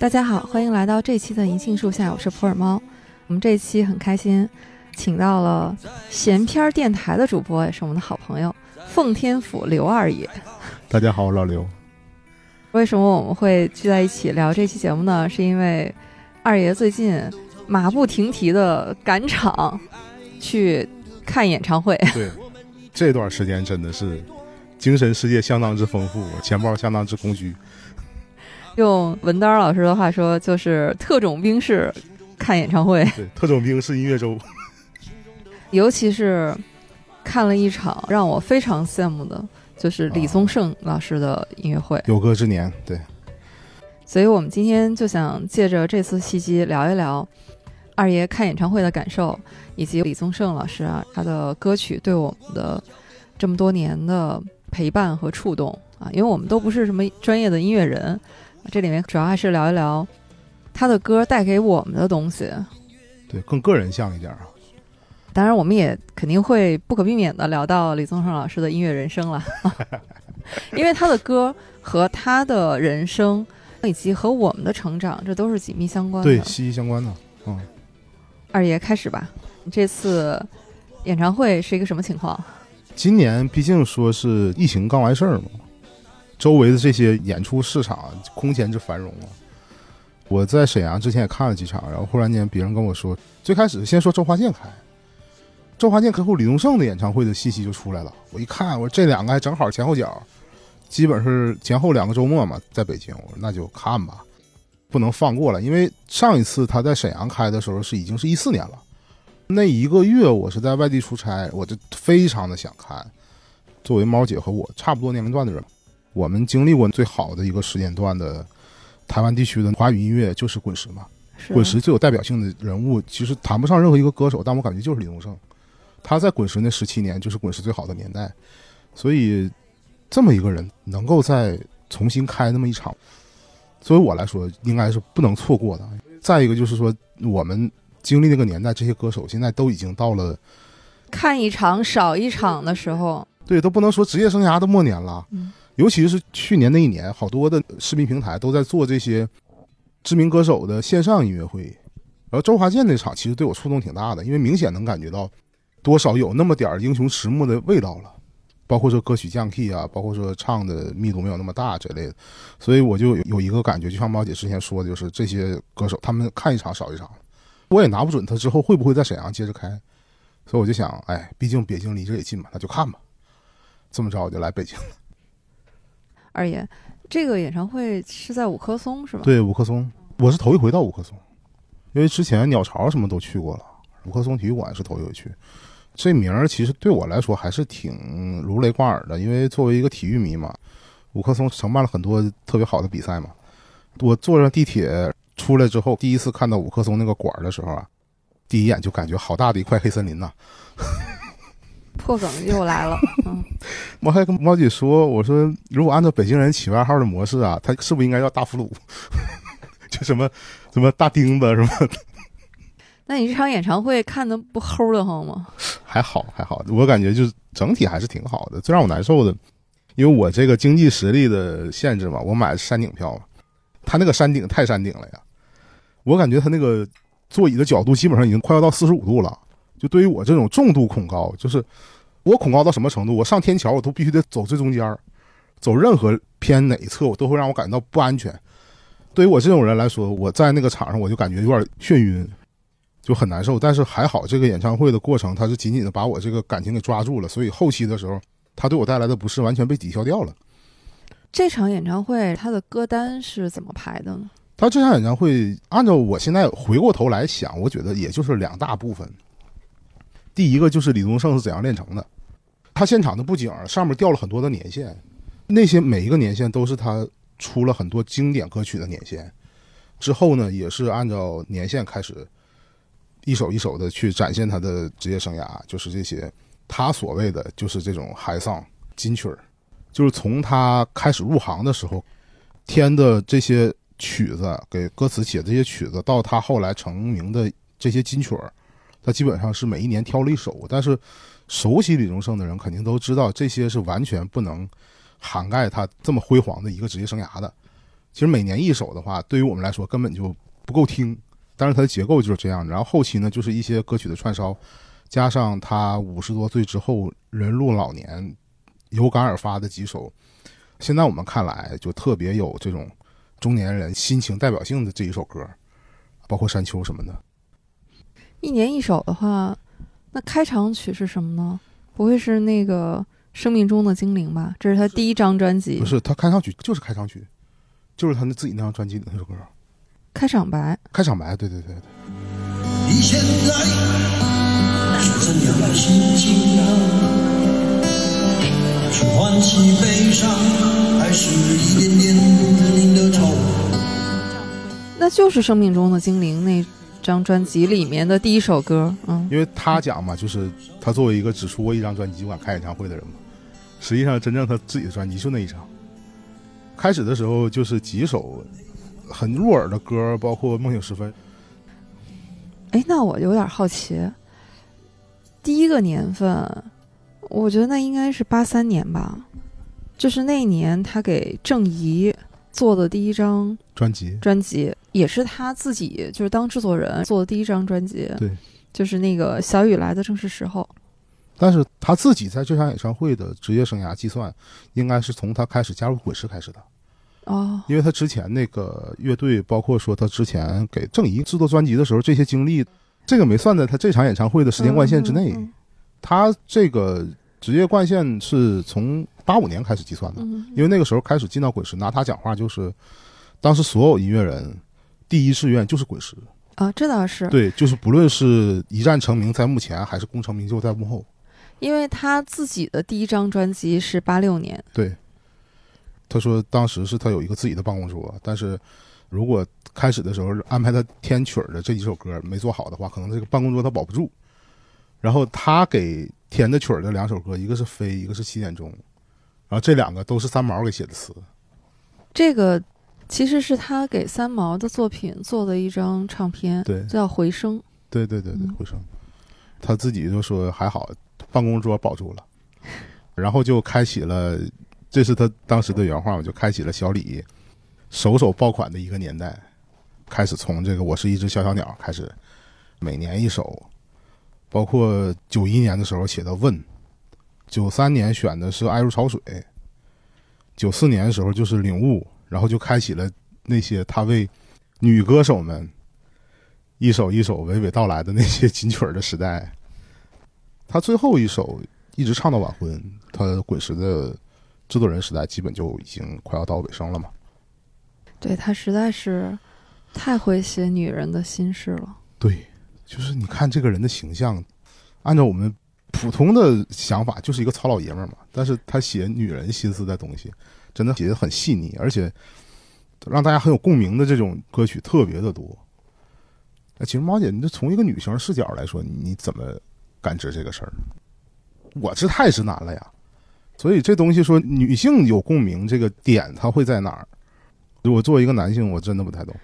大家好，欢迎来到这期的银杏树下，我是普洱猫。我们这期很开心，请到了闲篇儿电台的主播，也是我们的好朋友奉天府刘二爷。大家好，我老刘。为什么我们会聚在一起聊这期节目呢？是因为二爷最近马不停蹄的赶场去看演唱会。对，这段时间真的是精神世界相当之丰富，钱包相当之空虚。用文丹老师的话说，就是特种兵式看演唱会。对，特种兵式音乐周。尤其是看了一场让我非常羡慕的。就是李宗盛老师的音乐会，有歌之年，对。所以我们今天就想借着这次契机聊一聊二爷看演唱会的感受，以及李宗盛老师啊他的歌曲对我们的这么多年的陪伴和触动啊。因为我们都不是什么专业的音乐人，这里面主要还是聊一聊他的歌带给我们的东西。对，更个人像一点啊。当然，我们也肯定会不可避免的聊到李宗盛老师的音乐人生了，因为他的歌和他的人生，以及和我们的成长，这都是紧密相关的，对，息息相关的。嗯，二爷开始吧，这次演唱会是一个什么情况？今年毕竟说是疫情刚完事儿嘛，周围的这些演出市场空前之繁荣啊。我在沈阳之前也看了几场，然后忽然间别人跟我说，最开始先说周华健开。周华健客户李宗盛的演唱会的信息就出来了，我一看，我说这两个还正好前后脚，基本是前后两个周末嘛，在北京，我说那就看吧，不能放过了，因为上一次他在沈阳开的时候是已经是一四年了，那一个月我是在外地出差，我就非常的想看。作为猫姐和我差不多年龄段的人，我们经历过最好的一个时间段的台湾地区的华语音乐就是滚石嘛，滚石最有代表性的人物其实谈不上任何一个歌手，但我感觉就是李宗盛。他在滚石那十七年就是滚石最好的年代，所以这么一个人能够再重新开那么一场，作为我来说应该是不能错过的。再一个就是说，我们经历那个年代，这些歌手现在都已经到了看一场少一场的时候，对，都不能说职业生涯的末年了。尤其是去年那一年，好多的视频平台都在做这些知名歌手的线上音乐会，然后周华健那场其实对我触动挺大的，因为明显能感觉到。多少有那么点儿英雄迟暮的味道了，包括说歌曲降 key 啊，包括说唱的密度没有那么大之类的，所以我就有一个感觉，就像猫姐之前说的，就是这些歌手他们看一场少一场，我也拿不准他之后会不会在沈阳接着开，所以我就想，哎，毕竟北京离这也近嘛，那就看吧。这么着我就来北京了。二爷，这个演唱会是在五棵松是吧？对，五棵松，我是头一回到五棵松，因为之前鸟巢什么都去过了，五棵松体育馆是头一回去。这名儿其实对我来说还是挺如雷贯耳的，因为作为一个体育迷嘛，五棵松承办了很多特别好的比赛嘛。我坐上地铁出来之后，第一次看到五棵松那个馆儿的时候啊，第一眼就感觉好大的一块黑森林呐。破梗又来了，我还跟猫姐说，我说如果按照北京人起外号的模式啊，他是不是应该叫大俘虏？就什么什么大钉子什么？那你这场演唱会看的不齁的慌吗？还好还好，我感觉就是整体还是挺好的。最让我难受的，因为我这个经济实力的限制嘛，我买的山顶票嘛，他那个山顶太山顶了呀，我感觉他那个座椅的角度基本上已经快要到四十五度了。就对于我这种重度恐高，就是我恐高到什么程度？我上天桥我都必须得走最中间儿走任何偏哪一侧我都会让我感觉到不安全。对于我这种人来说，我在那个场上我就感觉有点眩晕。就很难受，但是还好，这个演唱会的过程，他是紧紧的把我这个感情给抓住了，所以后期的时候，他对我带来的不适完全被抵消掉了。这场演唱会他的歌单是怎么排的呢？他这场演唱会，按照我现在回过头来想，我觉得也就是两大部分。第一个就是李宗盛是怎样炼成的，他现场的布景上面掉了很多的年限，那些每一个年限都是他出了很多经典歌曲的年限，之后呢，也是按照年限开始。一首一首的去展现他的职业生涯，就是这些，他所谓的就是这种海丧金曲儿，就是从他开始入行的时候填的这些曲子，给歌词写这些曲子，到他后来成名的这些金曲儿，他基本上是每一年挑了一首，但是熟悉李宗盛的人肯定都知道，这些是完全不能涵盖他这么辉煌的一个职业生涯的。其实每年一首的话，对于我们来说根本就不够听，但是它的结构就是这样的。然后后期呢，就是一些歌曲的串烧，加上他五十多岁之后人入老年，有感而发的几首，现在我们看来就特别有这种中年人心情代表性的这一首歌，包括山丘什么的。一年一首的话，那开场曲是什么呢？不会是那个《生命中的精灵》吧？这是他第一张专辑，不是他开场曲就是开场曲，就是他那自己那张专辑的那首歌，开场白。开场白，对对对对。你现在是怎样的心情呢？是欢喜悲伤，还是一点点的愁？那就是《生命中的精灵》那张专辑里面的第一首歌。嗯，因为他讲嘛，就是他作为一个只出过一张专辑就敢开演唱会的人嘛，实际上真正他自己的专辑就那一张。开始的时候就是几首很入耳的歌，包括《梦醒时分》。哎，那我有点好奇，第一个年份，我觉得那应该是八三年吧，就是那一年他给郑怡做的第一张专辑，专辑，也是他自己就是当制作人做的第一张专辑，对，就是那个小雨来的正是时候。但是他自己在这场演唱会的职业生涯计算，应该是从他开始加入滚石开始的。哦，因为他之前那个乐队，包括说他之前给郑怡制作专辑的时候，这些经历，这个没算在他这场演唱会的时间贯线之内。嗯嗯他这个职业贯线是从八五年开始计算的，嗯因为那个时候开始进到滚石，拿他讲话就是，当时所有音乐人第一志愿就是滚石，啊，这倒是，对，就是不论是一战成名在幕前，还是功成名就在幕后，因为他自己的第一张专辑是八六年，对。他说当时是他有一个自己的办公桌，但是如果开始的时候安排他填曲儿的这几首歌没做好的话，可能这个办公桌他保不住。然后他给填的曲儿的两首歌，一个是《飞》，一个是《七点钟》，然后这两个都是三毛给写的词。这个其实是他给三毛的作品做的一张唱片，对叫《回声》。对对对对嗯，回声。他自己就说还好，办公桌保住了，然后就开启了，这是他当时的原话嘛，就开启了小李首首爆款的一个年代，开始从这个我是一只小小鸟开始，每年一首，包括九一年的时候写的问，九三年选的是爱如潮水，九四年的时候就是领悟，然后就开启了那些他为女歌手们一首一首娓娓道来的那些金曲儿的时代。他最后一首一直唱到晚婚，他滚石的制作人时代基本就已经快要到尾声了嘛。对他实在是太会写女人的心事了。对，就是你看这个人的形象，按照我们普通的想法，就是一个糙老爷们儿嘛。但是他写女人心思的东西，真的写的很细腻，而且让大家很有共鸣的这种歌曲特别的多。那其实猫姐，你这从一个女性视角来说，你怎么感知这个事儿？我是太直男了呀，所以这东西说女性有共鸣，这个点它会在哪儿？我作为一个男性，我真的不太懂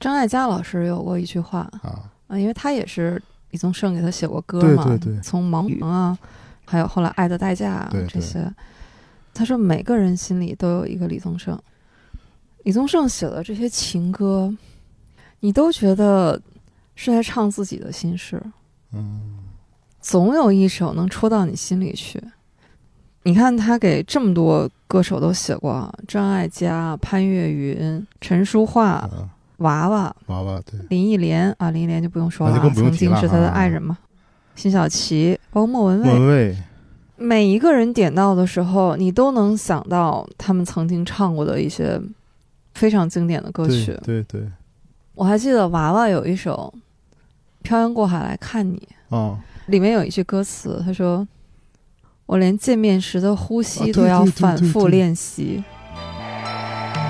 张艾嘉老师有过一句话啊。啊，因为他也是李宗盛给他写过歌嘛，对对对从《盲语》啊，还有后来《爱的代价这些，他说每个人心里都有一个李宗盛。李宗盛写的这些情歌，你都觉得是在唱自己的心事，嗯，总有一首能戳到你心里去。你看他给这么多歌手都写过啊，张艾嘉、潘越云、陈淑桦、啊娃娃、娃娃对。林忆莲啊，林忆莲就不用说了、曾经是他的啊爱人嘛。辛晓琪，包括莫文蔚，每一个人点到的时候，你都能想到他们曾经唱过的一些非常经典的歌对曲。对对，我还记得娃娃有一首《漂洋过海来看你》，啊，里面有一句歌词，他说：“我连见面时的呼啊吸都要反复练习。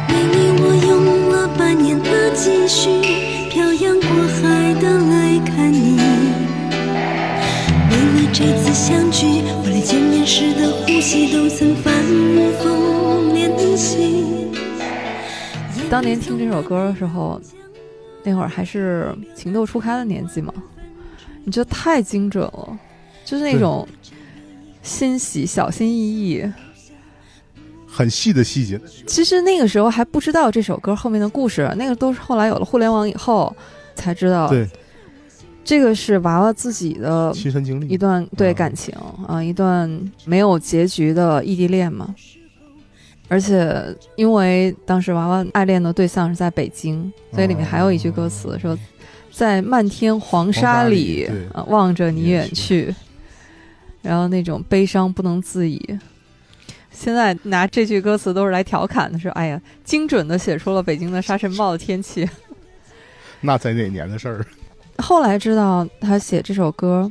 为你我用了半年的积蓄，漂洋过海的来看你。为了这次相聚，见面时的呼吸都曾反复练习。当年听这首歌的时候，那会儿还是情窦初开的年纪嘛，你觉得太精准了，就是那种欣喜、小心翼翼。很细的细节。其实那个时候还不知道这首歌后面的故事，那个都是后来有了互联网以后才知道。对，这个是娃娃自己的亲身经历一段对嗯感情啊，一段没有结局的异地恋嘛。而且因为当时娃娃爱恋的对象是在北京，所以里面还有一句歌词说：“在漫天黄沙里啊，望着你远远去。”然后那种悲伤不能自已。现在拿这句歌词都是来调侃的，说：“哎呀，精准的写出了北京的沙尘暴的天气。”那在哪年的事儿？后来知道他写这首歌，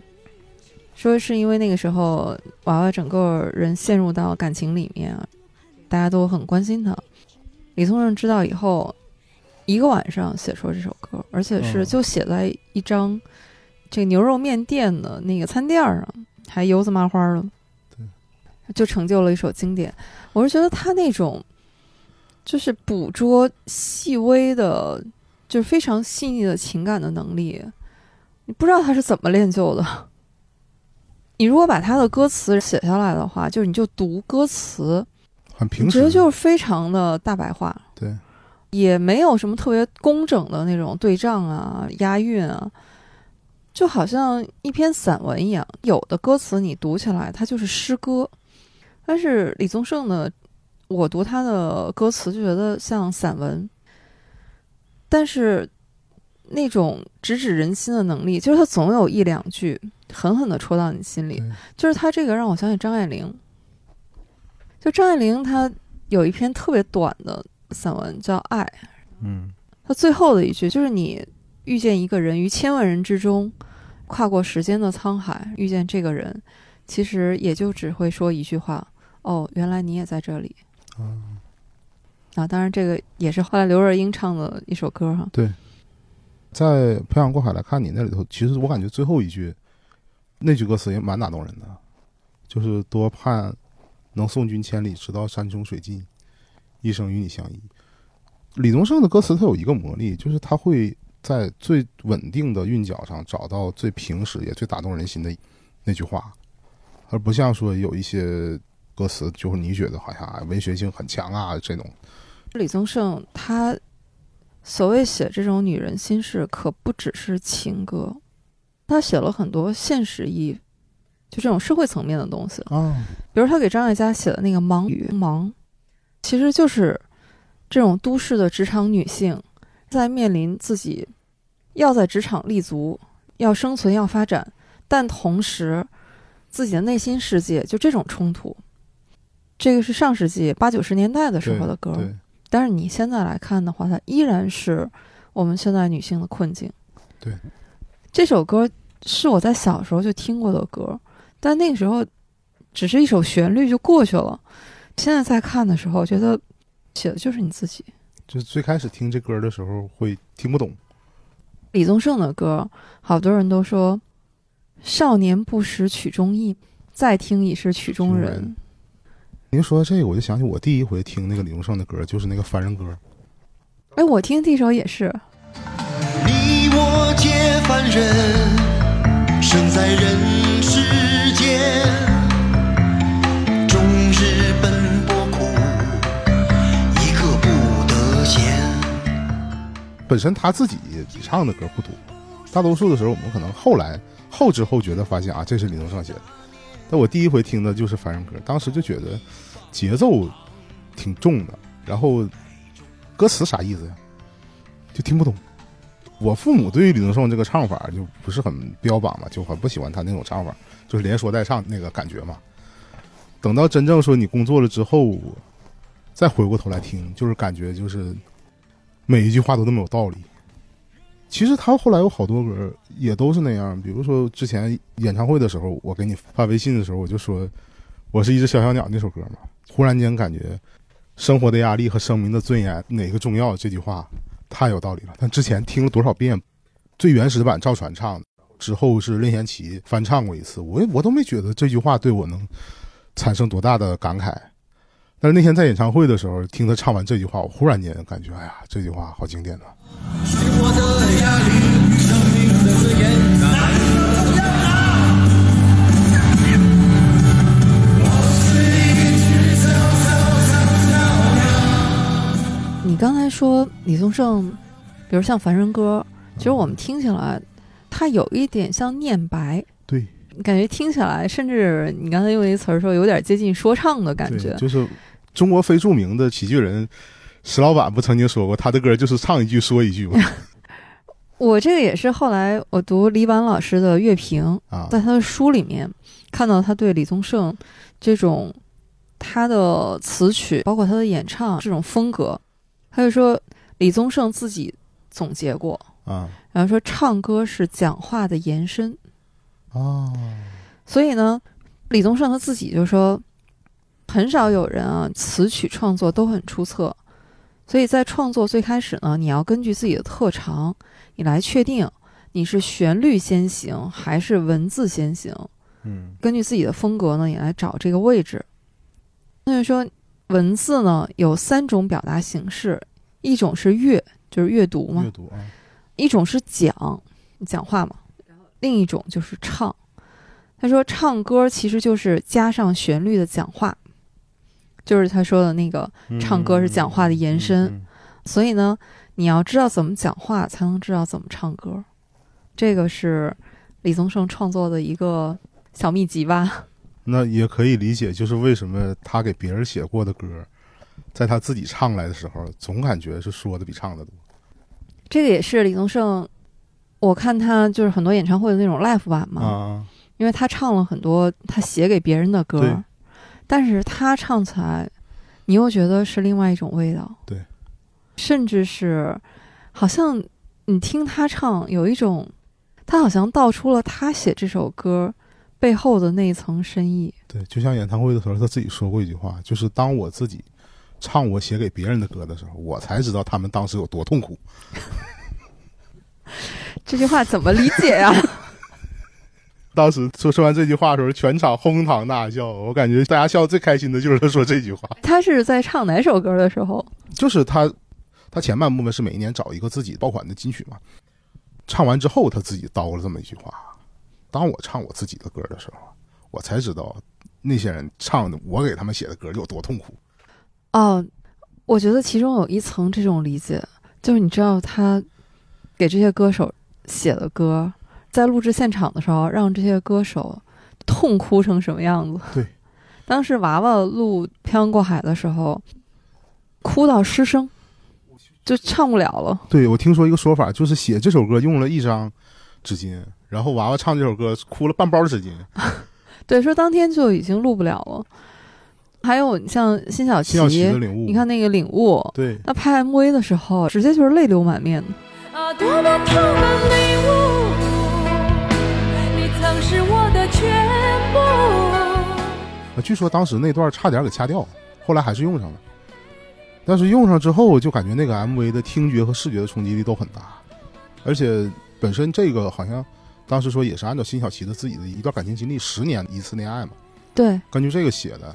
说是因为那个时候娃娃整个人陷入到感情里面，大家都很关心他。李宗盛知道以后，一个晚上写出了这首歌，而且是嗯就写在一张这个牛肉面店的那个餐垫上，还油渍麻花的，对，就成就了一首经典。我是觉得他那种就是捕捉细微的。就是非常细腻的情感的能力，你不知道他是怎么练就的。你如果把他的歌词写下来的话，就是你就读歌词，很平时，觉得就是非常的大白话，对，也没有什么特别工整的那种对仗啊、押韵啊，就好像一篇散文一样。有的歌词你读起来它就是诗歌，但是李宗盛的，我读他的歌词就觉得像散文。但是那种直指人心的能力，就是他总有一两句狠狠的戳到你心里。就是他这个让我想起张爱玲，就张爱玲她有一篇特别短的散文叫《爱》，嗯，她最后的一句就是你遇见一个人于千万人之中，跨过时间的沧海，遇见这个人，其实也就只会说一句话：哦，原来你也在这里。啊，啊，当然这个也是后来刘若英唱的一首歌哈。对在《漂洋过海来看你》那里头，其实我感觉最后一句那句歌词也蛮打动人的，就是多盼能送君千里，直到山穷水尽，一生与你相依。李宗盛的歌词它有一个魔力，就是他会在最稳定的韵脚上找到最平实也最打动人心的那句话，而不像说有一些歌词就是你觉得好像文学性很强啊这种，李宗盛他所谓写这种女人心事，可不只是情歌，他写了很多现实意义，就这种社会层面的东西。啊，比如他给张艾嘉写的那个《忙与忙》，其实就是这种都市的职场女性在面临自己要在职场立足、要生存、要发展，但同时自己的内心世界就这种冲突。这个是上世纪八九十年代的时候的歌，对，但是你现在来看的话，它依然是我们现在女性的困境。对，这首歌是我在小时候就听过的歌，但那个时候只是一首旋律就过去了。现在再看的时候，觉得写的就是你自己。就是最开始听这歌的时候会听不懂，李宗盛的歌，好多人都说“少年不识曲中意，再听已是曲中人”曲中人您说这个，我就想起我第一回听那个李宗盛的歌，就是那个《凡人歌》。哎，我听这首也是，你我皆凡人，生在人世间，终日奔波苦，一刻不得闲。本身他自己唱的歌不多，大多数的时候我们可能后来后知后觉的发现啊，这是李宗盛写的。那我第一回听的就是《凡人歌》，当时就觉得节奏挺重的，然后歌词啥意思呀，就听不懂。我父母对于李宗盛这个唱法就不是很标榜嘛，就很不喜欢他那种唱法，就是连说带唱那个感觉嘛。等到真正说你工作了之后，再回过头来听，就是感觉就是每一句话都那么有道理。其实他后来有好多歌也都是那样，比如说之前演唱会的时候，我给你发微信的时候，我就说我是一只小小鸟那首歌嘛，忽然间感觉生活的压力和生命的尊严哪个重要？这句话太有道理了。但之前听了多少遍，最原始版赵传唱的，之后是任贤齐翻唱过一次，我我都没觉得这句话对我能产生多大的感慨。但是那天在演唱会的时候，听他唱完这句话，我忽然间感觉，哎呀，这句话好经典呐、生活的压力，生命的尊严，拿？我是一只小小小小鸟。你刚才说李宗盛，比如像《凡人歌》，其实我们听起来，他有一点像念白，对，感觉听起来，甚至你刚才用一个词儿说，有点接近说唱的感觉，就是中国非著名的喜剧人。石老板不曾经说过，他的歌就是唱一句说一句吗？我这个也是后来我读李婉老师的乐评，啊，在他的书里面看到他对李宗盛这种他的词曲，包括他的演唱这种风格，他就说李宗盛自己总结过，啊然后说唱歌是讲话的延伸，啊，所以呢，李宗盛他自己就说，很少有人啊词曲创作都很出色，所以在创作最开始呢，你要根据自己的特长，你来确定你是旋律先行还是文字先行。嗯根据自己的风格呢，也来找这个位置。那就说文字呢有三种表达形式，一种是阅，就是阅读嘛阅；读啊，一种是讲，讲话嘛；另一种就是唱。他说唱歌其实就是加上旋律的讲话，就是他说的那个。唱歌是讲话的延伸所以呢，你要知道怎么讲话，才能知道怎么唱歌。这个是李宗盛创作的一个小秘籍吧。那也可以理解，就是为什么他给别人写过的歌，在他自己唱来的时候，总感觉是说的比唱的多。这个也是李宗盛，我看他就是很多演唱会的那种 live 版嘛，啊，因为他唱了很多他写给别人的歌，但是他唱起来，你又觉得是另外一种味道，对，甚至是好像你听他唱，有一种他好像道出了他写这首歌背后的那一层深意。对，就像演唱会的时候，他自己说过一句话，就是当我自己唱我写给别人的歌的时候，我才知道他们当时有多痛苦。这句话怎么理解呀、当时说说完这句话的时候，全场哄堂大笑。我感觉大家笑得最开心的就是他说这句话，他是在唱哪首歌的时候？就是他，他前半部分是每一年找一个自己爆款的金曲嘛，唱完之后他自己叨了这么一句话：当我唱我自己的歌的时候，我才知道那些人唱的我给他们写的歌有多痛苦。哦，我觉得其中有一层这种理解，就是你知道他给这些歌手写的歌，在录制现场的时候，让这些歌手痛哭成什么样子。对，当时娃娃录《漂洋过海》的时候，哭到失声，就唱不了了。对我听说一个说法，就是写这首歌用了一张纸巾，然后娃娃唱这首歌哭了半包纸巾。对，说当天就已经录不了了。还有你像辛晓辛晓琪的领悟，你看那个领悟，对，那拍 MV 的时候，直接就是泪流满面。啊，多么据说当时那段差点给掐掉，后来还是用上了。但是用上之后，就感觉那个 MV 的听觉和视觉的冲击力都很大，而且本身这个好像当时说也是按照辛晓琪的自己的一段感情经历，十年一次恋爱嘛，对，根据这个写的。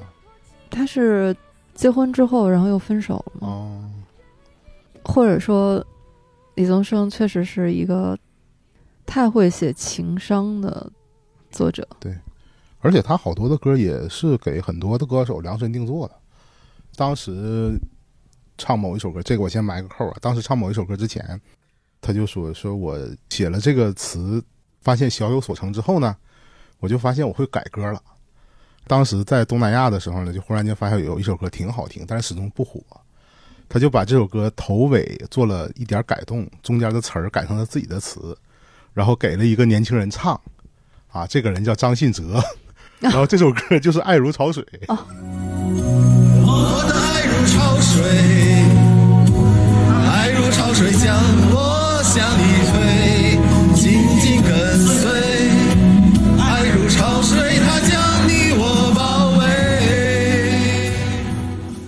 他是结婚之后，然后又分手了嘛？哦，或者说，李宗盛确实是一个太会写情伤的作者。而且他好多的歌也是给很多的歌手量身定做的。当时唱某一首歌，这个我先埋个扣啊。当时唱某一首歌之前，他就说：“说我写了这个词，发现小有所成之后呢，我就发现我会改歌了。当时在东南亚的时候呢，就忽然间发现有一首歌挺好听，但是始终不火。他就把这首歌头尾做了一点改动，中间的词儿改成了自己的词，然后给了一个年轻人唱。啊，这个人叫张信哲，然后这首歌就是《爱如潮水》。我的爱如潮水，爱如潮水将我向你推，紧紧跟随。爱如潮水，它将你我包围。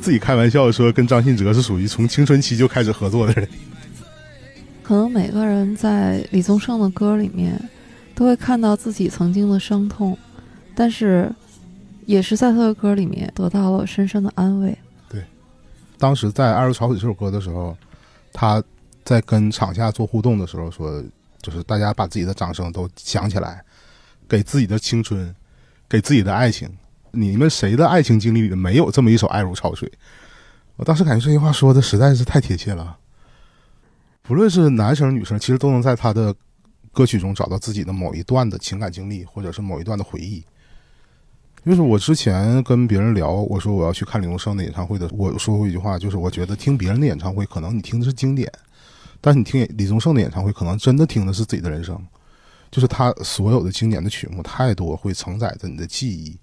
自己开玩笑说，跟张信哲是属于从青春期就开始合作的人。可能每个人在李宗盛的歌里面，都会看到自己曾经的伤痛，但是也是在他的歌里面得到了深深的安慰。对当时在《爱如潮水》这首歌的时候，他在跟场下做互动的时候说，就是大家把自己的掌声都响起来，给自己的青春，给自己的爱情。你们谁的爱情经历里没有这么一首《爱如潮水》？我当时感觉这句话说的实在是太贴切了。不论是男生女生，其实都能在他的歌曲中找到自己的某一段的情感经历，或者是某一段的回忆。就是我之前跟别人聊，我说我要去看李宗盛的演唱会的，我说过一句话，就是我觉得听别人的演唱会，可能你听的是经典，但是你听李宗盛的演唱会，可能真的听的是自己的人生。就是他所有的经典的曲目太多，会承载着你的记忆，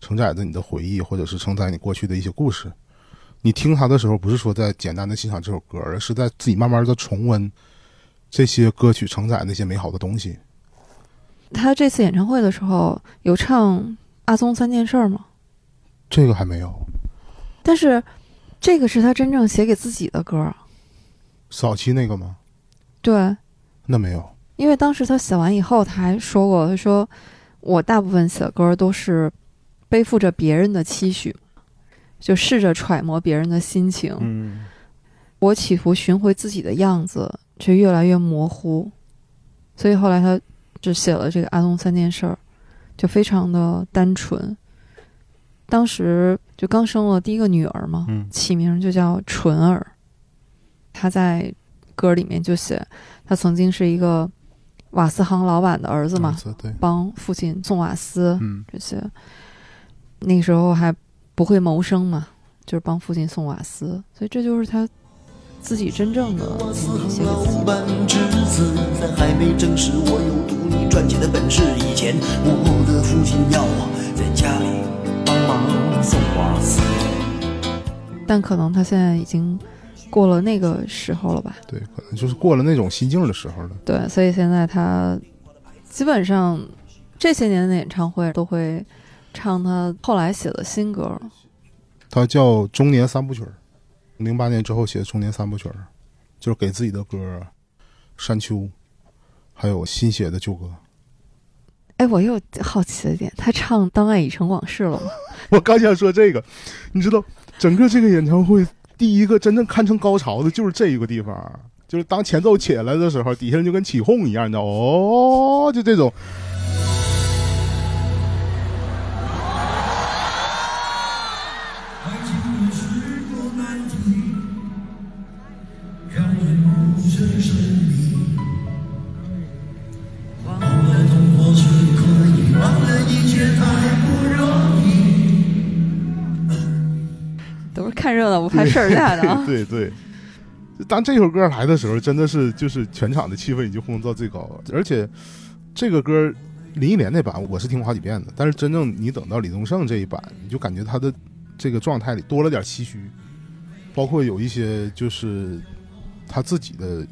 承载着你的回忆，或者是承载你过去的一些故事。你听他的时候，不是说在简单的欣赏这首歌，而是在自己慢慢的重温这些歌曲承载那些美好的东西。他这次演唱会的时候有唱阿宗三件事儿吗？这个还没有，但是这个是他真正写给自己的歌儿，早期那个吗？对，那没有。因为当时他写完以后，他还说过，他说我大部分写的歌都是背负着别人的期许，就试着揣摩别人的心情。嗯，我企图寻回自己的样子，却越来越模糊，所以后来他就写了这个《阿宗三件事儿》，就非常的单纯。当时就刚生了第一个女儿嘛，嗯起名就叫纯儿。他在歌里面就写，他曾经是一个瓦斯行老板的儿子嘛，帮父亲送瓦斯嗯这些。那个时候还不会谋生嘛，就是帮父亲送瓦斯，所以这就是他自己真正的写行给自己的。老板侄子，在还没证实我有独立赚钱的本事以前，我的父亲要我在家里帮忙送瓦斯。但可能他现在已经过了那个时候了吧？对，可能就是过了那种心境的时候了。对，所以现在他基本上这些年的演唱会都会唱他后来写的新歌。他叫《中年三部曲》，零八年之后写的《中年三部曲》，就是给自己的歌《山丘》，还有新写的旧歌。哎，我又好奇了一点，他唱《当爱已成往事》了吗？我刚想说这个，你知道，整个这个演唱会第一个真正堪称高潮的就是这一个地方，就是当前奏起来的时候，底下人就跟起哄一样，你知道哦，就这种。看热闹不怕事儿大的啊。对对。当这首歌来的时候，真的是就是全场的气氛已经烘到最高了，而且这个歌林忆莲那版我是听过好几遍的，但是真正你等到李宗盛这一版，你就感觉他的这个状态里多了点唏嘘，包括有一些就是他自己的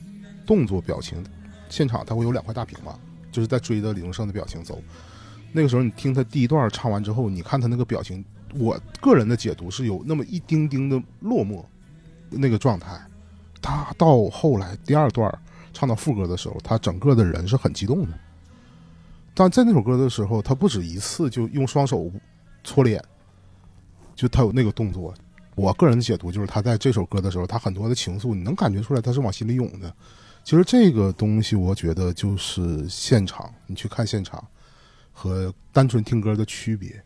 动作表情，现场他会有两块大屏嘛，就是在追着李宗盛的表情走。那个时候你听他第一段唱完之后，你看他那个表情，我个人的解读是有那么一丁丁的落寞那个状态。他到后来第二段唱到副歌的时候，他整个的人是很激动的。但在那首歌的时候，他不止一次就用双手搓脸，就他有那个动作。我个人的解读就是，他在这首歌的时候，他很多的情愫，你能感觉出来他是往心里涌的。其实这个东西，我觉得就是现场，你去看现场和单纯听歌的区别。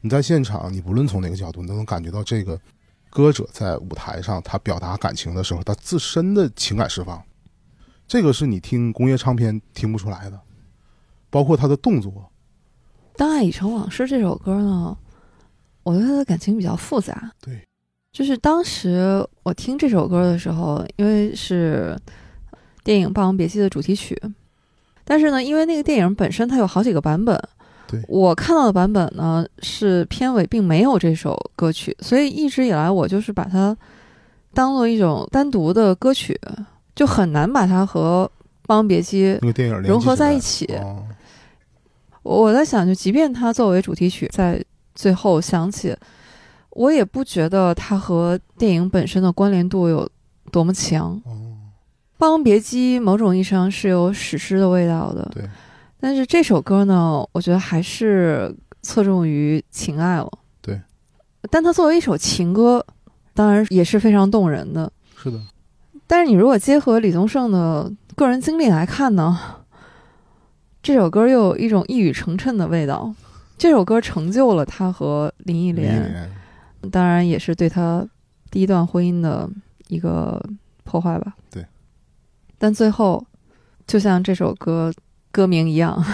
你在现场，你不论从哪个角度，你都能感觉到这个歌者在舞台上他表达感情的时候，他自身的情感释放，这个是你听工业唱片听不出来的。包括他的动作，《当爱已成往事》这首歌呢，我对他的感情比较复杂。对，就是当时我听这首歌的时候，因为是电影《霸王别姬》的主题曲，但是呢，因为那个电影本身它有好几个版本，对。我看到的版本呢是片尾并没有这首歌曲，所以一直以来我就是把它当做一种单独的歌曲，就很难把它和《霸王别姬》那个电影融合在一起。哦。我我在想，就即便它作为主题曲在最后响起，我也不觉得它和电影本身的关联度有多么强。哦，《霸王别姬》某种意义上是有史诗的味道的，对，但是这首歌呢，我觉得还是侧重于情爱了。对，但它作为一首情歌，当然也是非常动人的。是的，但是你如果结合李宗盛的个人经历来看呢，这首歌又有一种一语成谶的味道。这首歌成就了他和林忆莲，当然也是对他第一段婚姻的一个破坏吧。对。但最后，就像这首歌歌名一样，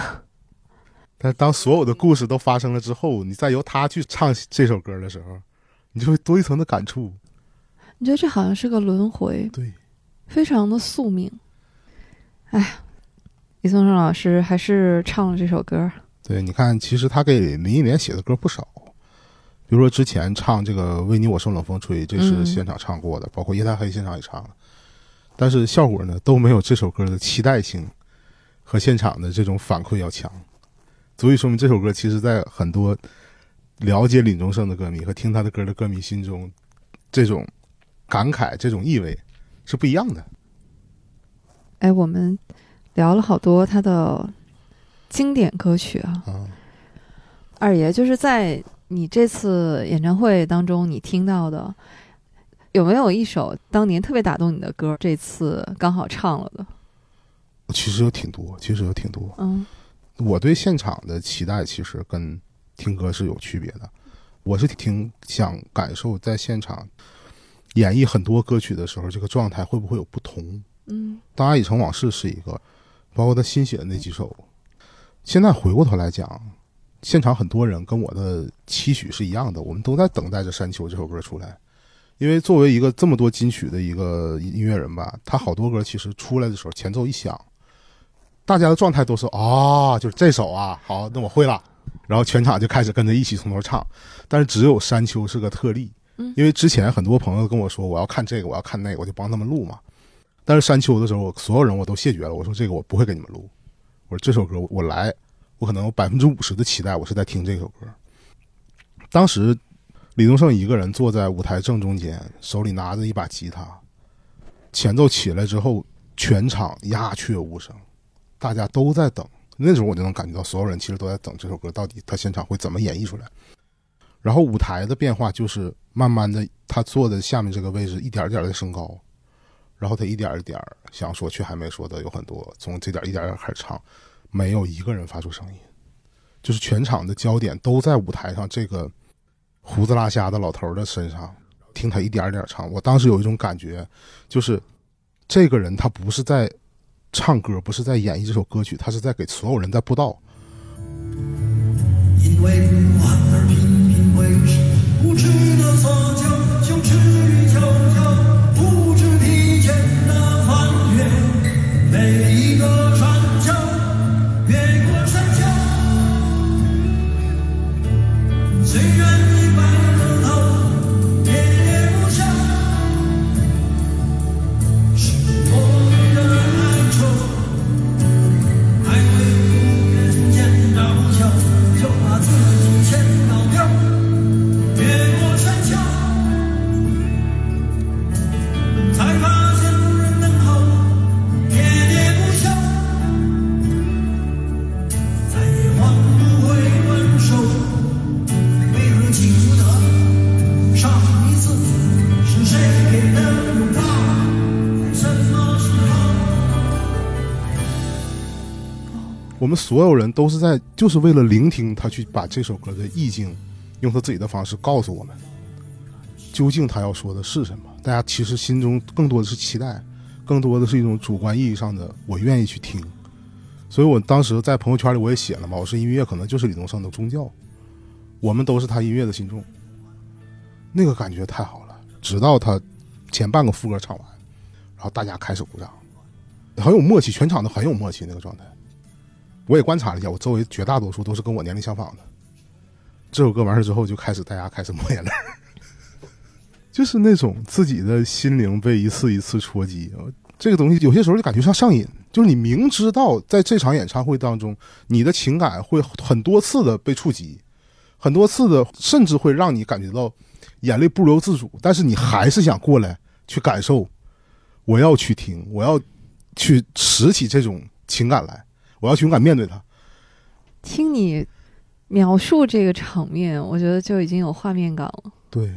但当所有的故事都发生了之后，你再由他去唱这首歌的时候，你就会多一层的感触。你觉得这好像是个轮回，对，非常的宿命。哎，李宗盛老师还是唱了这首歌。对，你看，其实他给林忆莲写的歌不少，比如说之前唱这个《为你我受冷风吹》，这是嗯现场唱过的，包括《夜太黑》现场也唱了，但是效果呢都没有这首歌的期待性和现场的这种反馈要强，足以说明这首歌其实在很多了解林宗盛的歌迷和听他的歌的歌迷心中，这种感慨、这种意味是不一样的。哎，我们聊了好多他的经典歌曲啊。啊，二爷，就是在你这次演唱会当中，你听到的有没有一首当年特别打动你的歌？这次刚好唱了的？其实有挺多，其实有挺多。嗯我对现场的期待其实跟听歌是有区别的。我是挺想感受在现场演绎很多歌曲的时候，这个状态会不会有不同？嗯《当爱已成往事》是一个，包括他新写的那几首。现在回过头来讲，现场很多人跟我的期许是一样的，我们都在等待着《山丘》这首歌出来。因为作为一个这么多金曲的一个音乐人吧，他好多歌其实出来的时候前奏一响，大家的状态都是啊，就是这首啊，好，那我会了，然后全场就开始跟着一起从头唱。但是只有《山丘》是个特例，嗯因为之前很多朋友跟我说我要看这个，我要看那个，我就帮他们录嘛。但是《山丘》的时候，我所有人我都谢绝了，我说这个我不会给你们录，我说这首歌我来，我可能有百分之五十的期待，我是在听这首歌。当时李宗盛一个人坐在舞台正中间，手里拿着一把吉他，前奏起来之后，全场鸦雀无声，大家都在等。那时候我就能感觉到，所有人其实都在等这首歌到底他现场会怎么演绎出来。然后舞台的变化就是慢慢的，他坐在下面这个位置一点点的升高，然后他一点一点想说却还没说的有很多，从这点一点点开始唱，没有一个人发出声音，就是全场的焦点都在舞台上这个胡子拉碴的老头的身上，听他一点一点唱。我当时有一种感觉，就是这个人他不是在唱歌，不是在演绎这首歌曲，他是在给所有人在布道。因为我我们所有人都是在就是为了聆听他去把这首歌的意境，用他自己的方式告诉我们，究竟他要说的是什么。大家其实心中更多的是期待，更多的是一种主观意义上的我愿意去听。所以我当时在朋友圈里我也写了嘛，我说音乐可能就是李宗盛的宗教，我们都是他音乐的信众。那个感觉太好了，直到他前半个副歌唱完，然后大家开始鼓掌，很有默契，全场都很有默契那个状态。我也观察了一下，我周围绝大多数都是跟我年龄相仿的。这首歌完事之后，就开始大家开始抹眼泪，就是那种自己的心灵被一次一次戳击。这个东西有些时候就感觉像上瘾，就是你明知道在这场演唱会当中，你的情感会很多次的被触及，很多次的，甚至会让你感觉到眼泪不由自主，但是你还是想过来去感受，我要去听，我要去拾起这种情感来。我要去勇敢面对它。听你描述这个场面，我觉得就已经有画面感了，对，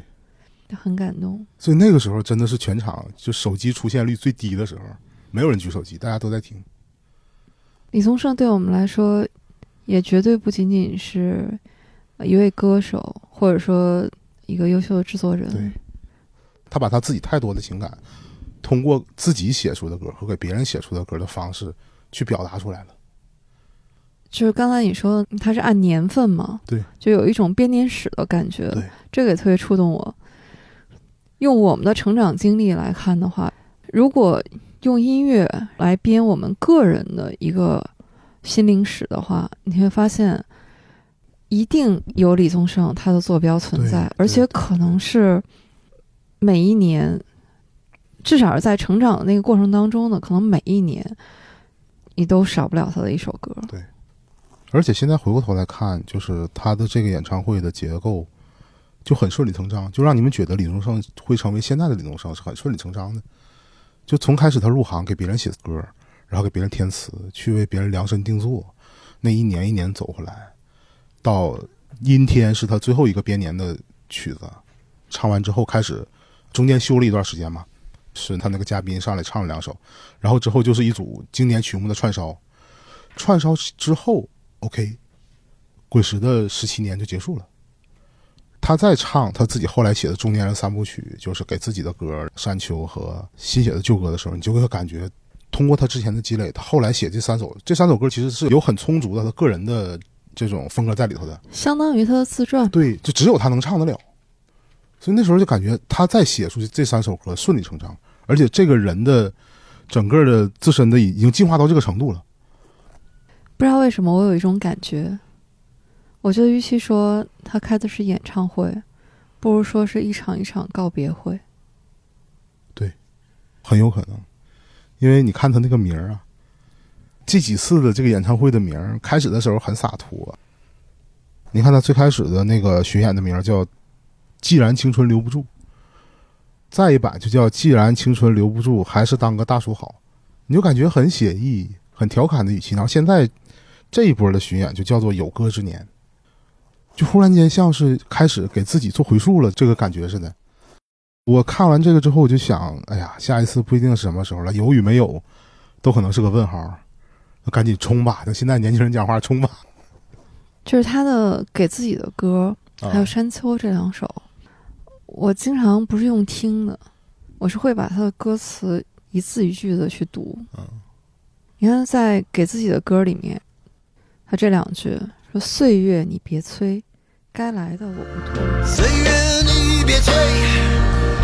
很感动。所以那个时候真的是全场就手机出现率最低的时候，没有人举手机，大家都在听。李宗盛对我们来说，也绝对不仅仅是一位歌手，或者说一个优秀的制作人。对，他把他自己太多的情感通过自己写出的歌和给别人写出的歌的方式去表达出来了。就是刚才你说它是按年份嘛，对，就有一种编年史的感觉，对，这个也特别触动我。用我们的成长经历来看的话，如果用音乐来编我们个人的一个心灵史的话，你会发现，一定有李宗盛他的坐标存在，而且可能是每一年，至少是在成长的那个过程当中呢，可能每一年你都少不了他的一首歌。而且现在回过头来看，就是他的这个演唱会的结构就很顺理成章，就让你们觉得李宗盛会成为现在的李宗盛是很顺理成章的。就从开始他入行给别人写歌，然后给别人填词，去为别人量身定做，那一年一年走回来，到《阴天》是他最后一个编年的曲子，唱完之后开始中间休了一段时间嘛，是他那个嘉宾上来唱了两首，然后之后就是一组经典曲目的串烧，串烧之后。OK，滚石的十七年就结束了。他在唱他自己后来写的中年人三部曲，就是给自己的歌《山丘》和新写的旧歌的时候，你就会感觉，通过他之前的积累，他后来写这三首，这三首歌其实是有很充足的他个人的这种风格在里头的。相当于他的自传。对，就只有他能唱得了。所以那时候就感觉他再写出去这三首歌顺理成章，而且这个人的整个的自身的已经进化到这个程度了。不知道为什么，我有一种感觉，我觉得与其说他开的是演唱会，不如说是一场一场告别会。对很有可能，因为你看他那个名儿啊，这几次的这个演唱会的名儿，开始的时候很洒脱。你看他最开始的那个巡演的名儿叫《既然青春留不住》，再一版就叫《既然青春留不住，还是当个大叔好》，你就感觉很写意、很调侃的语气。然后现在这一波的巡演就叫做《有歌之年》，就忽然间像是开始给自己做回溯了，这个感觉似的。我看完这个之后，我就想，哎呀，下一次不一定是什么时候了，有与没有，都可能是个问号。赶紧冲吧！就现在年轻人讲话，冲吧！就是他的给自己的歌，还有《啊山丘》这两首，我经常不是用听的，我是会把他的歌词一字一句的去读。嗯你看，在给自己的歌里面，他这两句说：“岁月你别催，该来的我不推。岁月你别催，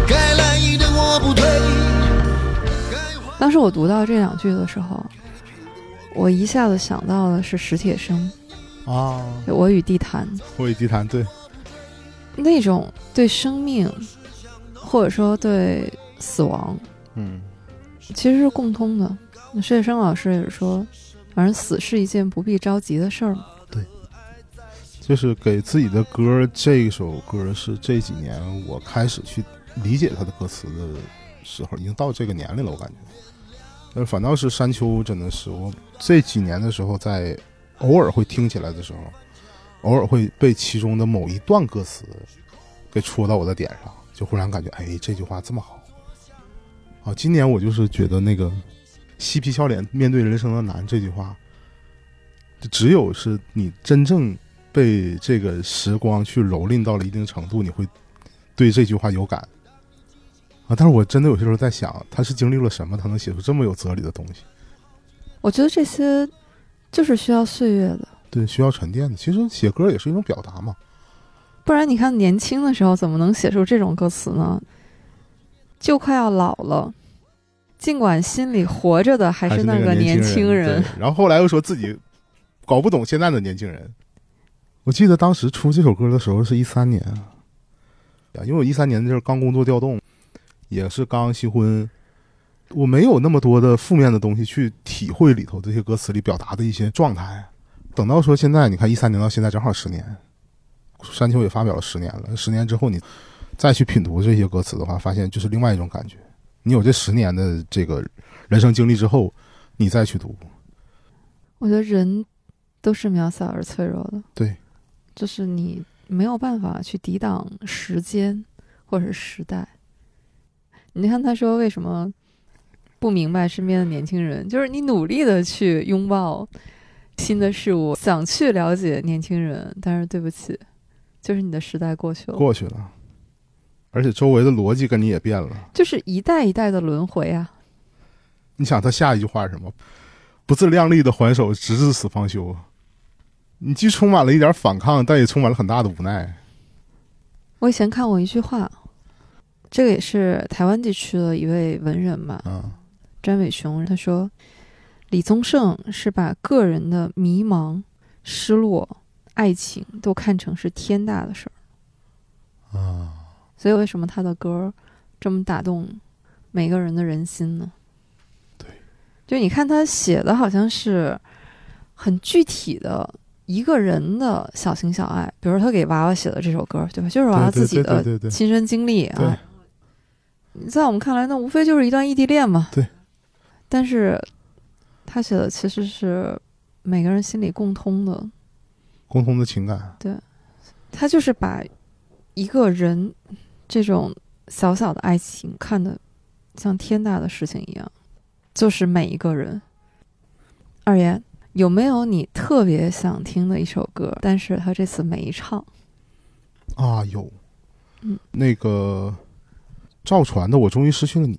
该来的我不推。”当时我读到这两句的时候，我一下子想到的是史铁生啊，《我与地坛》我与地坛对，那种对生命，或者说对死亡，嗯，其实是共通的。那史铁生老师也是说，反正死是一件不必着急的事儿嘛。就是给自己的歌，这首歌是这几年我开始去理解他的歌词的时候，已经到这个年龄了，我感觉。但反倒是山丘，真的是我这几年的时候，在偶尔会听起来的时候，偶尔会被其中的某一段歌词给戳到我的点上，就忽然感觉，哎，这句话这么好。啊，今年我就是觉得那个嬉皮笑脸面对人生的难这句话，就只有是你真正被这个时光去蹂躏到了一定程度，你会对这句话有感啊。但是我真的有些时候在想，他是经历了什么，他能写出这么有哲理的东西？我觉得这些就是需要岁月的，对，需要沉淀的。其实写歌也是一种表达嘛。不然你看年轻的时候怎么能写出这种歌词呢？就快要老了，尽管心里活着的还是那个年轻人。对然后后来又说自己搞不懂现在的年轻人。我记得当时出这首歌的时候是一三年啊，因为我一三年那阵儿刚工作调动，也是刚新婚，我没有那么多的负面的东西去体会里头这些歌词里表达的一些状态。等到说现在，你看一三年到现在正好十年，山丘也发表了十年了。十年之后，你再去品读这些歌词的话，发现就是另外一种感觉。你有这十年的这个人生经历之后，你再去读，我觉得人都是渺小而脆弱的，对，就是你没有办法去抵挡时间或者是时代。你看他说为什么不明白身边的年轻人，就是你努力的去拥抱新的事物，想去了解年轻人，但是对不起，就是你的时代过去了。过去了。而且周围的逻辑跟你也变了。就是一代一代的轮回啊。你想他下一句话是什么？不自量力的还手，直至死方休。你既充满了一点反抗，但也充满了很大的无奈。我以前看过一句话，这个也是台湾地区的一位文人嘛，嗯詹伟雄，他说，李宗盛是把个人的迷茫、失落、爱情都看成是天大的事儿，啊，所以为什么他的歌这么打动每个人的人心呢？对，就你看他写的好像是很具体的一个人的小情小爱，比如他给娃娃写的这首歌，对吧？就是娃娃自己的亲身经历啊。在我们看来，那无非就是一段异地恋嘛。对。但是他写的其实是每个人心里共通的，共同的情感。对他就是把一个人这种小小的爱情看的像天大的事情一样，就是每一个人。二爷有没有你特别想听的一首歌？但是他这次没唱。啊，有，嗯，那个赵传的《我终于失去了你》，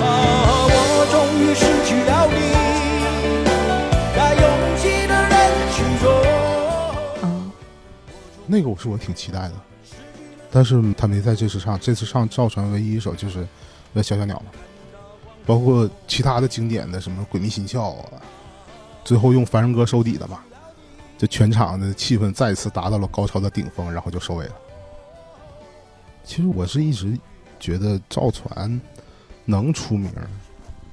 啊，我终于失去了你，在拥挤的人群中。啊，那个我是我挺期待的，但是他没在这次唱，这次唱赵传唯一一首就是呃小小鸟嘛，包括其他的经典的什么鬼迷心窍啊，最后用凡人歌收底的嘛，这全场的气氛再次达到了高潮的顶峰，然后就收尾了。其实我是一直觉得赵传能出名，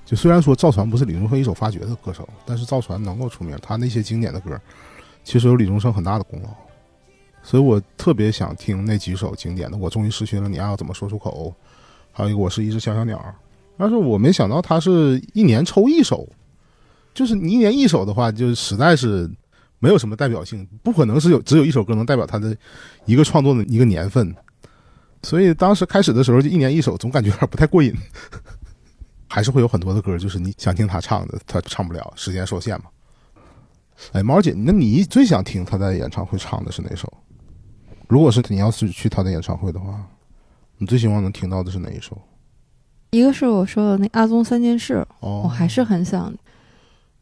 就虽然说赵传不是李宗盛一手发掘的歌手，但是赵传能够出名，他那些经典的歌，其实有李宗盛很大的功劳。所以我特别想听那几首经典的，我终于失去了你，爱要怎么说出口，还有一个我是一只小小鸟。但是我没想到他是一年抽一首，就是你一年一首的话，就实在是没有什么代表性，不可能是有只有一首歌能代表他的一个创作的一个年份。所以当时开始的时候就一年一首，总感觉有点不太过瘾。还是会有很多的歌，就是你想听他唱的，他唱不了，时间受限嘛。哎，毛姐，那你最想听他在演唱会唱的是哪首？如果是你要是去他的演唱会的话，你最希望能听到的是哪一首？一个是我说的那阿宗三件事，哦，我还是很想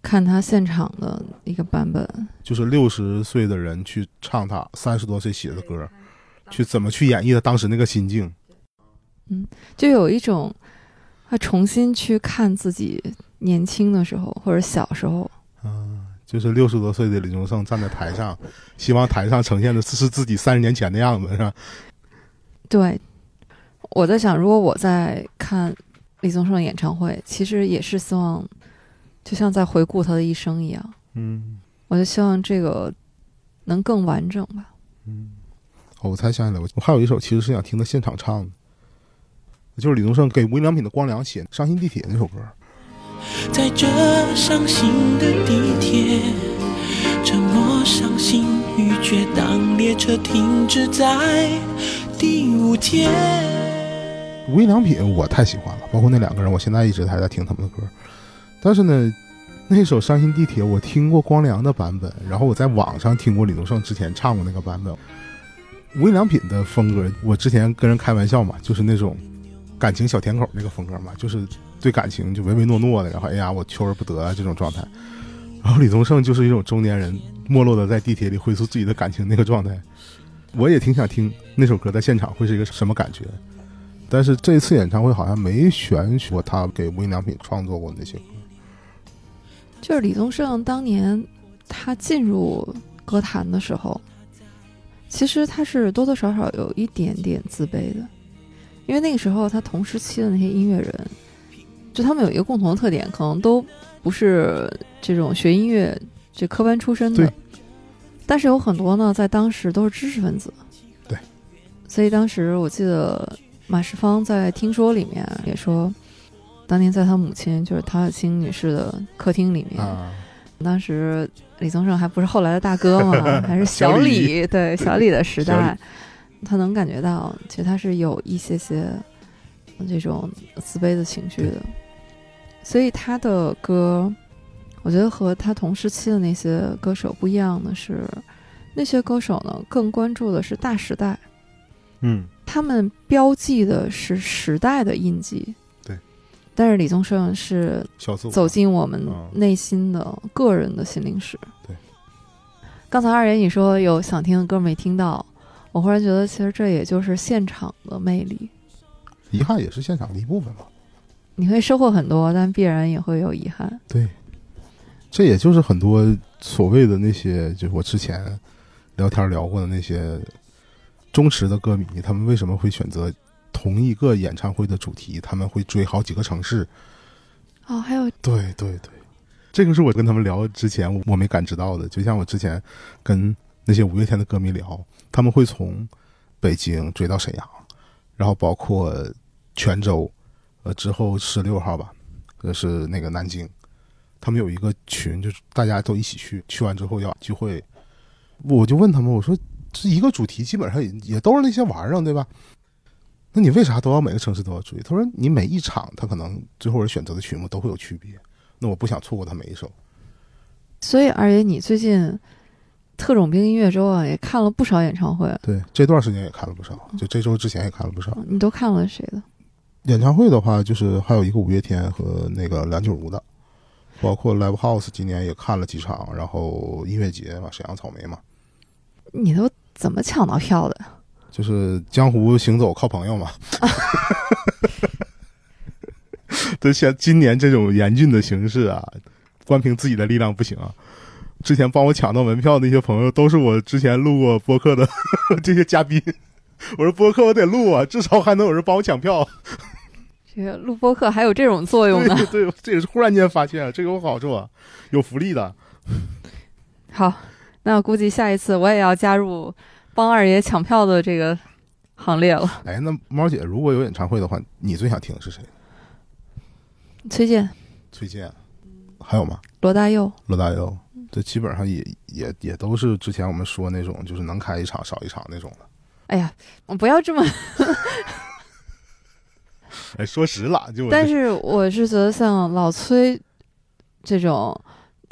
看他现场的一个版本。就是六十岁的人去唱他三十多岁写的歌，去怎么去演绎他当时那个心境。嗯就有一种他重新去看自己年轻的时候或者小时候，嗯，就是六十多岁的李宗盛站在台上，希望台上呈现的是自己三十年前的样子，是吧？对，我在想，如果我在看李宗盛的演唱会，其实也是希望，就像在回顾他的一生一样，嗯我就希望这个能更完整吧。嗯。哦，我才想起来，我我还有一首其实是想听他现场唱的，就是李宗盛给无印良品的光良写《伤心地铁》那首歌。在这伤心的地铁，沉默、伤心、欲绝，当列车停止在第五天。无印良品我太喜欢了，包括那两个人，我现在一直还在听他们的歌。但是呢，那首《伤心地铁》我听过光良的版本，然后我在网上听过李宗盛之前唱过那个版本。无印良品的风格，我之前跟人开玩笑嘛，就是那种感情小甜口那个风格嘛，就是对感情就唯唯诺诺的，然后哎呀我求而不得啊这种状态。然后李宗盛就是一种中年人没落的在地铁里回溯自己的感情那个状态。我也挺想听那首歌在现场会是一个什么感觉。但是这一次演唱会好像没选过他给无印良品创作过那些歌。就是李宗盛当年他进入歌坛的时候，其实他是多多少少有一点点自卑的，因为那个时候他同时期的那些音乐人，就他们有一个共同的特点，可能都不是这种学音乐这科班出身的，但是有很多呢，在当时都是知识分子。对，所以当时我记得马世芳在《听说》里面也说，当年在他母亲就是陶小青女士的客厅里面，啊，当时李宗盛还不是后来的大哥嘛，还是小小李，对小李的时代，他能感觉到，其实他是有一些些这种自卑的情绪的，所以他的歌，我觉得和他同时期的那些歌手不一样的是，那些歌手呢更关注的是大时代，嗯，他们标记的是时代的印记。对。但是李宗盛是走进我们嗯内心的个人的心灵史。对。刚才二爷你说有想听的歌没听到，我忽然觉得其实这也就是现场的魅力。遗憾也是现场的一部分吧。你会收获很多，但必然也会有遗憾。对，这也就是很多所谓的那些，就是我之前聊天聊过的那些忠实的歌迷，他们为什么会选择同一个演唱会的主题？他们会追好几个城市。哦，还有对对对，这个是我跟他们聊之前我没感知到的。就像我之前跟那些五月天的歌迷聊，他们会从北京追到沈阳，然后包括泉州，呃，之后十六号吧，呃是那个南京，他们有一个群，就是大家都一起去，去完之后要聚会，我就问他们，我说这一个主题基本上也也都是那些玩意儿，对吧？那你为啥都要每个城市都要追？他说你每一场他可能最后人选择的曲目都会有区别，那我不想错过他每一首。所以二爷，你最近特种兵音乐周啊，也看了不少演唱会，对，这段时间也看了不少，就这周之前也看了不少。你都看了谁的？演唱会的话，就是还有一个五月天和那个梁静茹的，包括 Live House 今年也看了几场，然后音乐节嘛，沈阳草莓嘛，你都怎么抢到票的？就是江湖行走靠朋友嘛。对，像今年这种严峻的形势啊，光凭自己的力量不行啊。之前帮我抢到门票的那些朋友，都是我之前录过播客的 这些嘉宾。我说播客我得录啊，至少还能有人帮我抢票。这个录播客还有这种作用呢？对对，这也是忽然间发现，这个有好处啊，有福利的。好，那我估计下一次我也要加入帮二爷抢票的这个行列了。哎，那猫姐如果有演唱会的话，你最想听的是谁？崔健、崔健，还有吗？罗大佑，罗大佑，这基本上也也也都是之前我们说那种，就是能开一场少一场那种的。哎呀，我不要这么。哎，说实了，就我但是 我是觉得像老崔这种，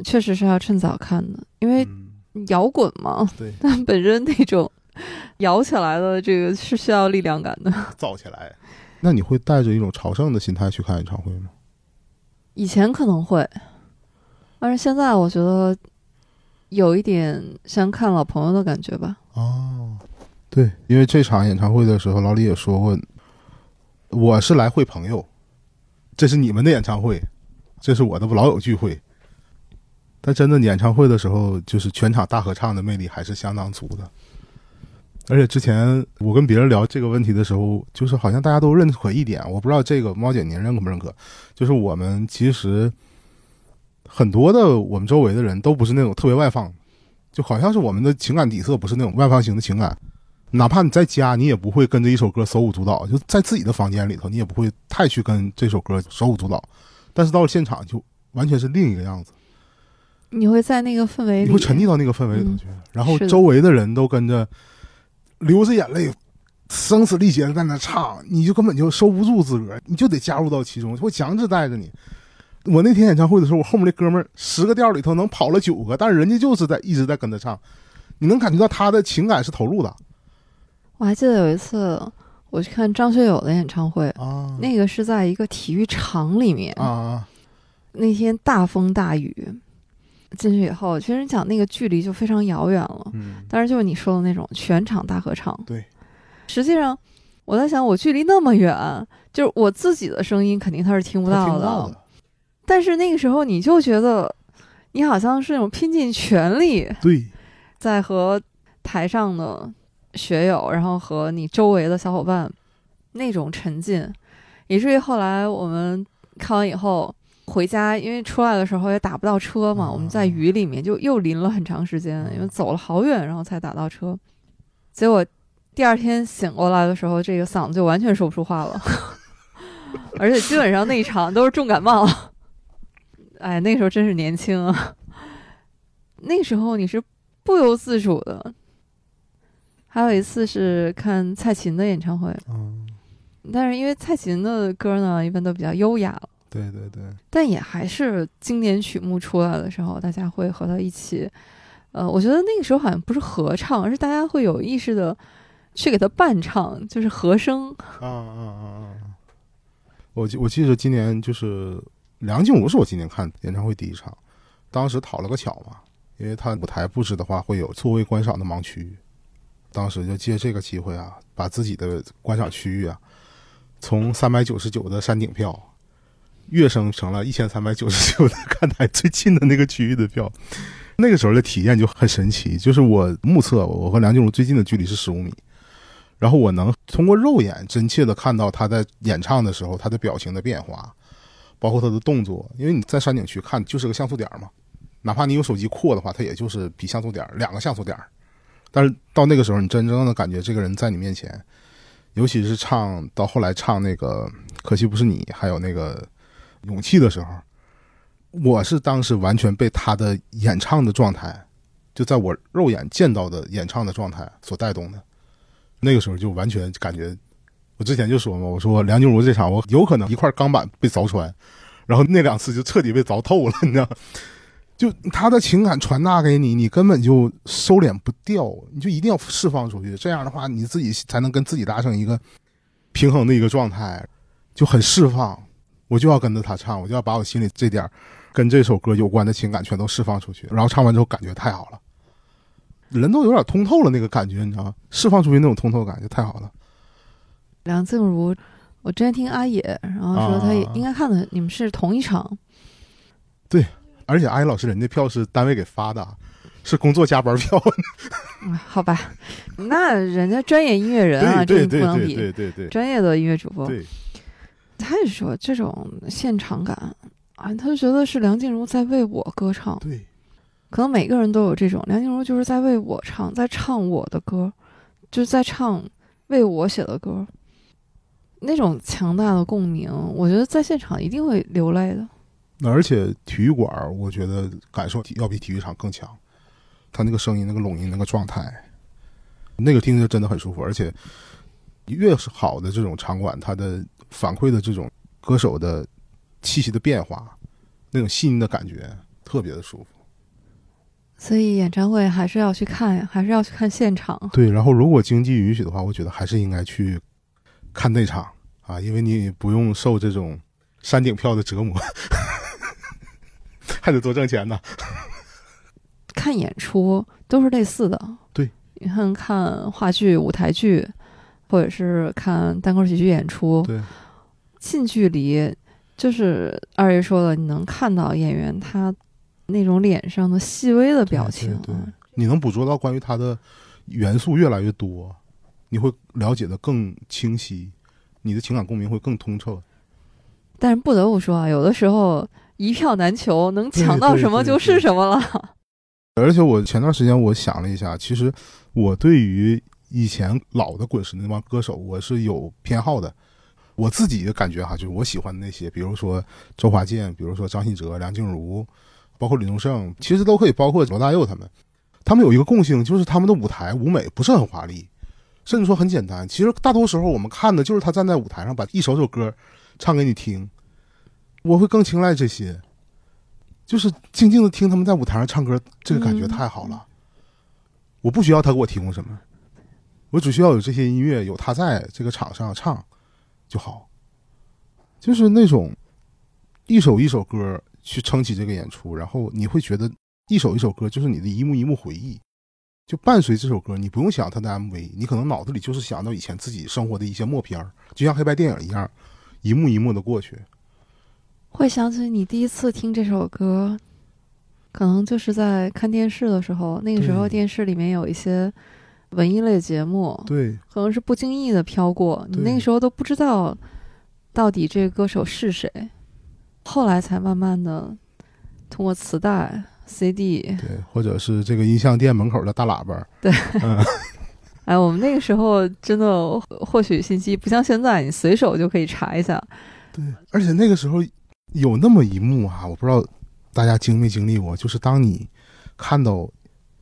确实是要趁早看的，因为嗯，摇滚嘛，对，但本身那种摇起来的这个是需要力量感的。造起来。那你会带着一种朝圣的心态去看演唱会吗？以前可能会，但是现在我觉得有一点像看老朋友的感觉吧。哦，对，因为这场演唱会的时候，老李也说过，我是来会朋友，这是你们的演唱会，这是我的老友聚会。但真的演唱会的时候，就是全场大合唱的魅力还是相当足的。而且之前我跟别人聊这个问题的时候，就是好像大家都认可一点，我不知道这个猫姐您认可不认可？就是我们其实很多的我们周围的人都不是那种特别外放，就好像是我们的情感底色不是那种外放型的情感。哪怕你在家，你也不会跟着一首歌手舞足蹈，就在自己的房间里头，你也不会太去跟这首歌手舞足蹈。但是到了现场，就完全是另一个样子，你会在那个氛围里，你会沉溺到那个氛围里头嗯去，然后周围的人都跟着流着眼泪，声嘶力竭的在那唱，你就根本就收不住自个儿，你就得加入到其中，会强制带着你。我那天演唱会的时候，我后面那哥们儿十个调里头能跑了九个，但是人家就是在一直在跟着唱，你能感觉到他的情感是投入的。我还记得有一次我去看张学友的演唱会，啊。那个是在一个体育场里面，啊那天大风大雨，进去以后，其实你讲那个距离就非常遥远了。嗯，但是就是你说的那种全场大合唱，对，实际上我在想，我距离那么远，就是我自己的声音肯定他是听不到的，听不到的，但是那个时候你就觉得你好像是那种拼尽全力对，在和台上的学友，然后和你周围的小伙伴那种沉浸，以至于后来我们看完以后回家，因为出来的时候也打不到车嘛，啊我们在雨里面就又淋了很长时间，因为走了好远，然后才打到车。结果第二天醒过来的时候，这个嗓子就完全说不出话了，而且基本上那一场都是重感冒。哎，那时候真是年轻啊！那时候你是不由自主的。还有一次是看蔡琴的演唱会，嗯，但是因为蔡琴的歌呢，一般都比较优雅了，对对对，但也还是经典曲目出来的时候，大家会和他一起。呃，我觉得那个时候好像不是合唱，而是大家会有意识的去给他伴唱，就是和声。啊啊啊啊！我记我记得今年就是梁静茹是我今年看演唱会第一场，当时讨了个巧嘛，因为他舞台布置的话会有座位观赏的盲区，当时就借这个机会啊，把自己的观赏区域啊，从三百九十九的山顶票跃升成了一千三百九十九的 看台最近的那个区域的票。那个时候的体验就很神奇，就是我目测我和梁静茹最近的距离是十五米，然后我能通过肉眼真切的看到她在演唱的时候她的表情的变化，包括他的动作。因为你在山顶区看就是个像素点嘛，哪怕你用手机扩的话，它也就是比像素点两个像素点。但是到那个时候，你真正的感觉这个人在你面前，尤其是唱到后来唱那个可惜不是你，还有那个勇气的时候。我是当时完全被他的演唱的状态，就在我肉眼见到的演唱的状态所带动的。那个时候就完全感觉，我之前就说嘛，我说梁静茹这场我有可能一块钢板被凿穿，然后那两次就彻底被凿透了，你知道？就他的情感传达给你，你根本就收敛不掉，你就一定要释放出去。这样的话，你自己才能跟自己达成一个平衡的一个状态，就很释放。我就要跟着他唱，我就要把我心里这点跟这首歌有关的情感全都释放出去，然后唱完之后感觉太好了，人都有点通透了那个感觉，你知道吗？释放出去那种通透感就太好了。梁静茹，我之前听阿野，然后说他也应该看的，你们是同一场。对，而且阿野老师人家票是单位给发的，是工作加班票。好吧，那人家专业音乐人啊，这不能比。对对对，专业的音乐主播。对。他也说这种现场感啊，他就觉得是梁静茹在为我歌唱。对，可能每个人都有这种，梁静茹就是在为我唱，在唱我的歌，就是在唱为我写的歌。那种强大的共鸣，我觉得在现场一定会流泪的。那而且体育馆，我觉得感受要比体育场更强。他那个声音、那个拢音、那个状态，那个听着真的很舒服。而且越是好的这种场馆，它的反馈的这种歌手的气息的变化，那种细腻的感觉，特别的舒服。所以演唱会还是要去看呀，还是要去看现场。对，然后如果经济允许的话，我觉得还是应该去看内场啊，因为你不用受这种山顶票的折磨，还得多挣钱呢。看演出都是类似的，对，你看看话剧、舞台剧，或者是看单口喜剧演出，对。近距离，就是二爷说的，你能看到演员他那种脸上的细微的表情，对你能捕捉到关于他的元素越来越多，你会了解的更清晰，你的情感共鸣会更通彻。但是不得不说啊，有的时候一票难求，能抢到什么就是什么了。而且我前段时间我想了一下，其实我对于以前老的滚石那帮歌手，我是有偏好的。我自己的感觉哈，就是我喜欢的那些，比如说周华健，比如说张信哲、梁静茹，包括李宗盛，其实都可以包括罗大佑他们。他们有一个共性，就是他们的舞台舞美不是很华丽，甚至说很简单。其实大多时候我们看的就是他站在舞台上把一首首歌唱给你听。我会更青睐这些，就是静静的听他们在舞台上唱歌，这个感觉太好了。我不需要他给我提供什么，我只需要有这些音乐，有他在这个场上唱。就好，就是那种一首一首歌去撑起这个演出，然后你会觉得一首一首歌就是你的一幕一幕回忆，就伴随这首歌，你不用想它的 MV，你可能脑子里就是想到以前自己生活的一些默片儿就像黑白电影一样，一幕一幕的过去。会想起你第一次听这首歌，可能就是在看电视的时候，那个时候电视里面有一些。文艺类节目，对，可能是不经意的飘过，你那个时候都不知道到底这个歌手是谁，后来才慢慢的通过磁带、CD，对，或者是这个音像店门口的大喇叭，对，嗯。哎，我们那个时候真的获取信息不像现在，你随手就可以查一下，对，而且那个时候有那么一幕啊，我不知道大家经没经历过，就是当你看到，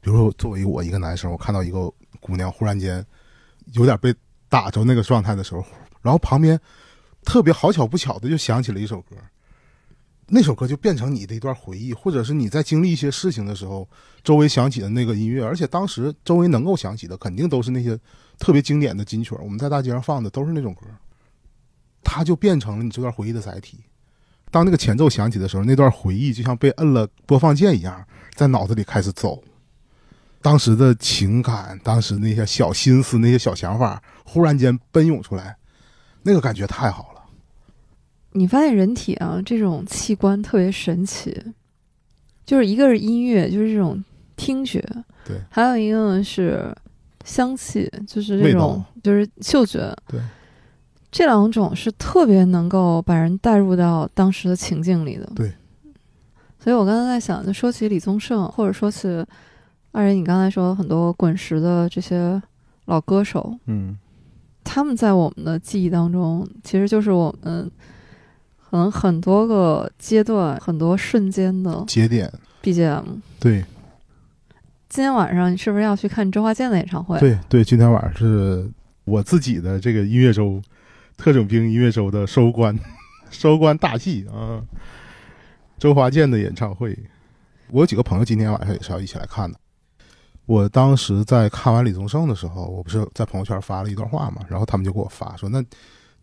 比如说作为我一个男生，我看到一个。姑娘忽然间有点被打着那个状态的时候，然后旁边特别好巧不巧的就响起了一首歌，那首歌就变成你的一段回忆，或者是你在经历一些事情的时候，周围响起的那个音乐，而且当时周围能够响起的，肯定都是那些特别经典的金曲。我们在大街上放的都是那种歌，它就变成了你这段回忆的载体。当那个前奏响起的时候，那段回忆就像被摁了播放键一样，在脑子里开始走。当时的情感，当时那些小心思、那些小想法，忽然间奔涌出来，那个感觉太好了。你发现人体啊这种器官特别神奇，就是一个是音乐，就是这种听觉，对，还有一个呢是香气，就是这种就是嗅觉，对，这两种是特别能够把人带入到当时的情境里的。对，所以我刚才在想，就说起李宗盛，或者说起二人，你刚才说很多滚石的这些老歌手，嗯，他们在我们的记忆当中，其实就是我们可能很多个阶段、很多瞬间的节点，BGM。对今天晚上你是不是要去看周华健的演唱会？，对对，今天晚上是我自己的这个音乐周，特种兵音乐周的收官，收官大戏啊，周华健的演唱会。我有几个朋友今天晚上也是要一起来看的。我当时在看完李宗盛的时候，我不是在朋友圈发了一段话嘛，然后他们就给我发说：“那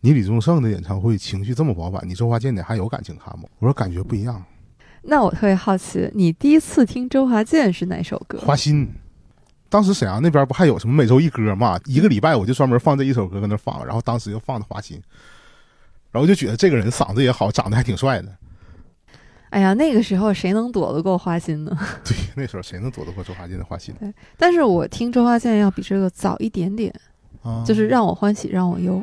你李宗盛的演唱会情绪这么饱满，你周华健的还有感情看吗？”我说：“感觉不一样。那我特别好奇，你第一次听周华健是哪首歌？花心。当时沈阳那边不还有什么每周一歌嘛？一个礼拜我就专门放这一首歌搁那放，然后当时就放的花心，然后就觉得这个人嗓子也好，长得还挺帅的。哎呀，那个时候谁能躲得过花心呢？对，那时候谁能躲得过周华健的花心对但是我听周华健要比这个早一点点，啊？就是让我欢喜让我忧。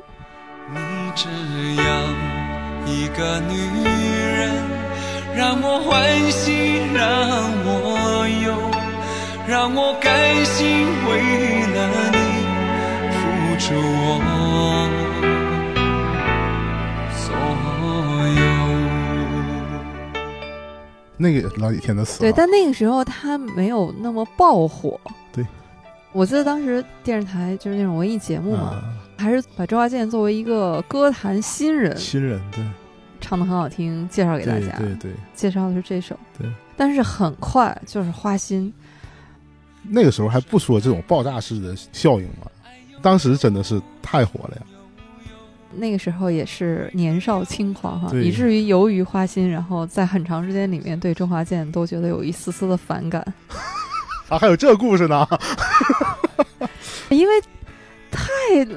你这样一个女人，让我欢喜，让我忧，让我甘心为了你付出我所有。那个老几天的死对，但那个时候他没有那么爆火。对，我记得当时电视台就是那种文艺节目嘛，啊，还是把周华健作为一个歌坛新人，新人对唱的很好听，介绍给大家。对对对，介绍的是这首。对，但是很快就是花心，那个时候还不说这种爆炸式的效应嘛，当时真的是太火了呀。那个时候也是年少轻狂哈，以至于由于花心，然后在很长时间里面对周华健都觉得有一丝丝的反感，啊，还有这故事呢？因为太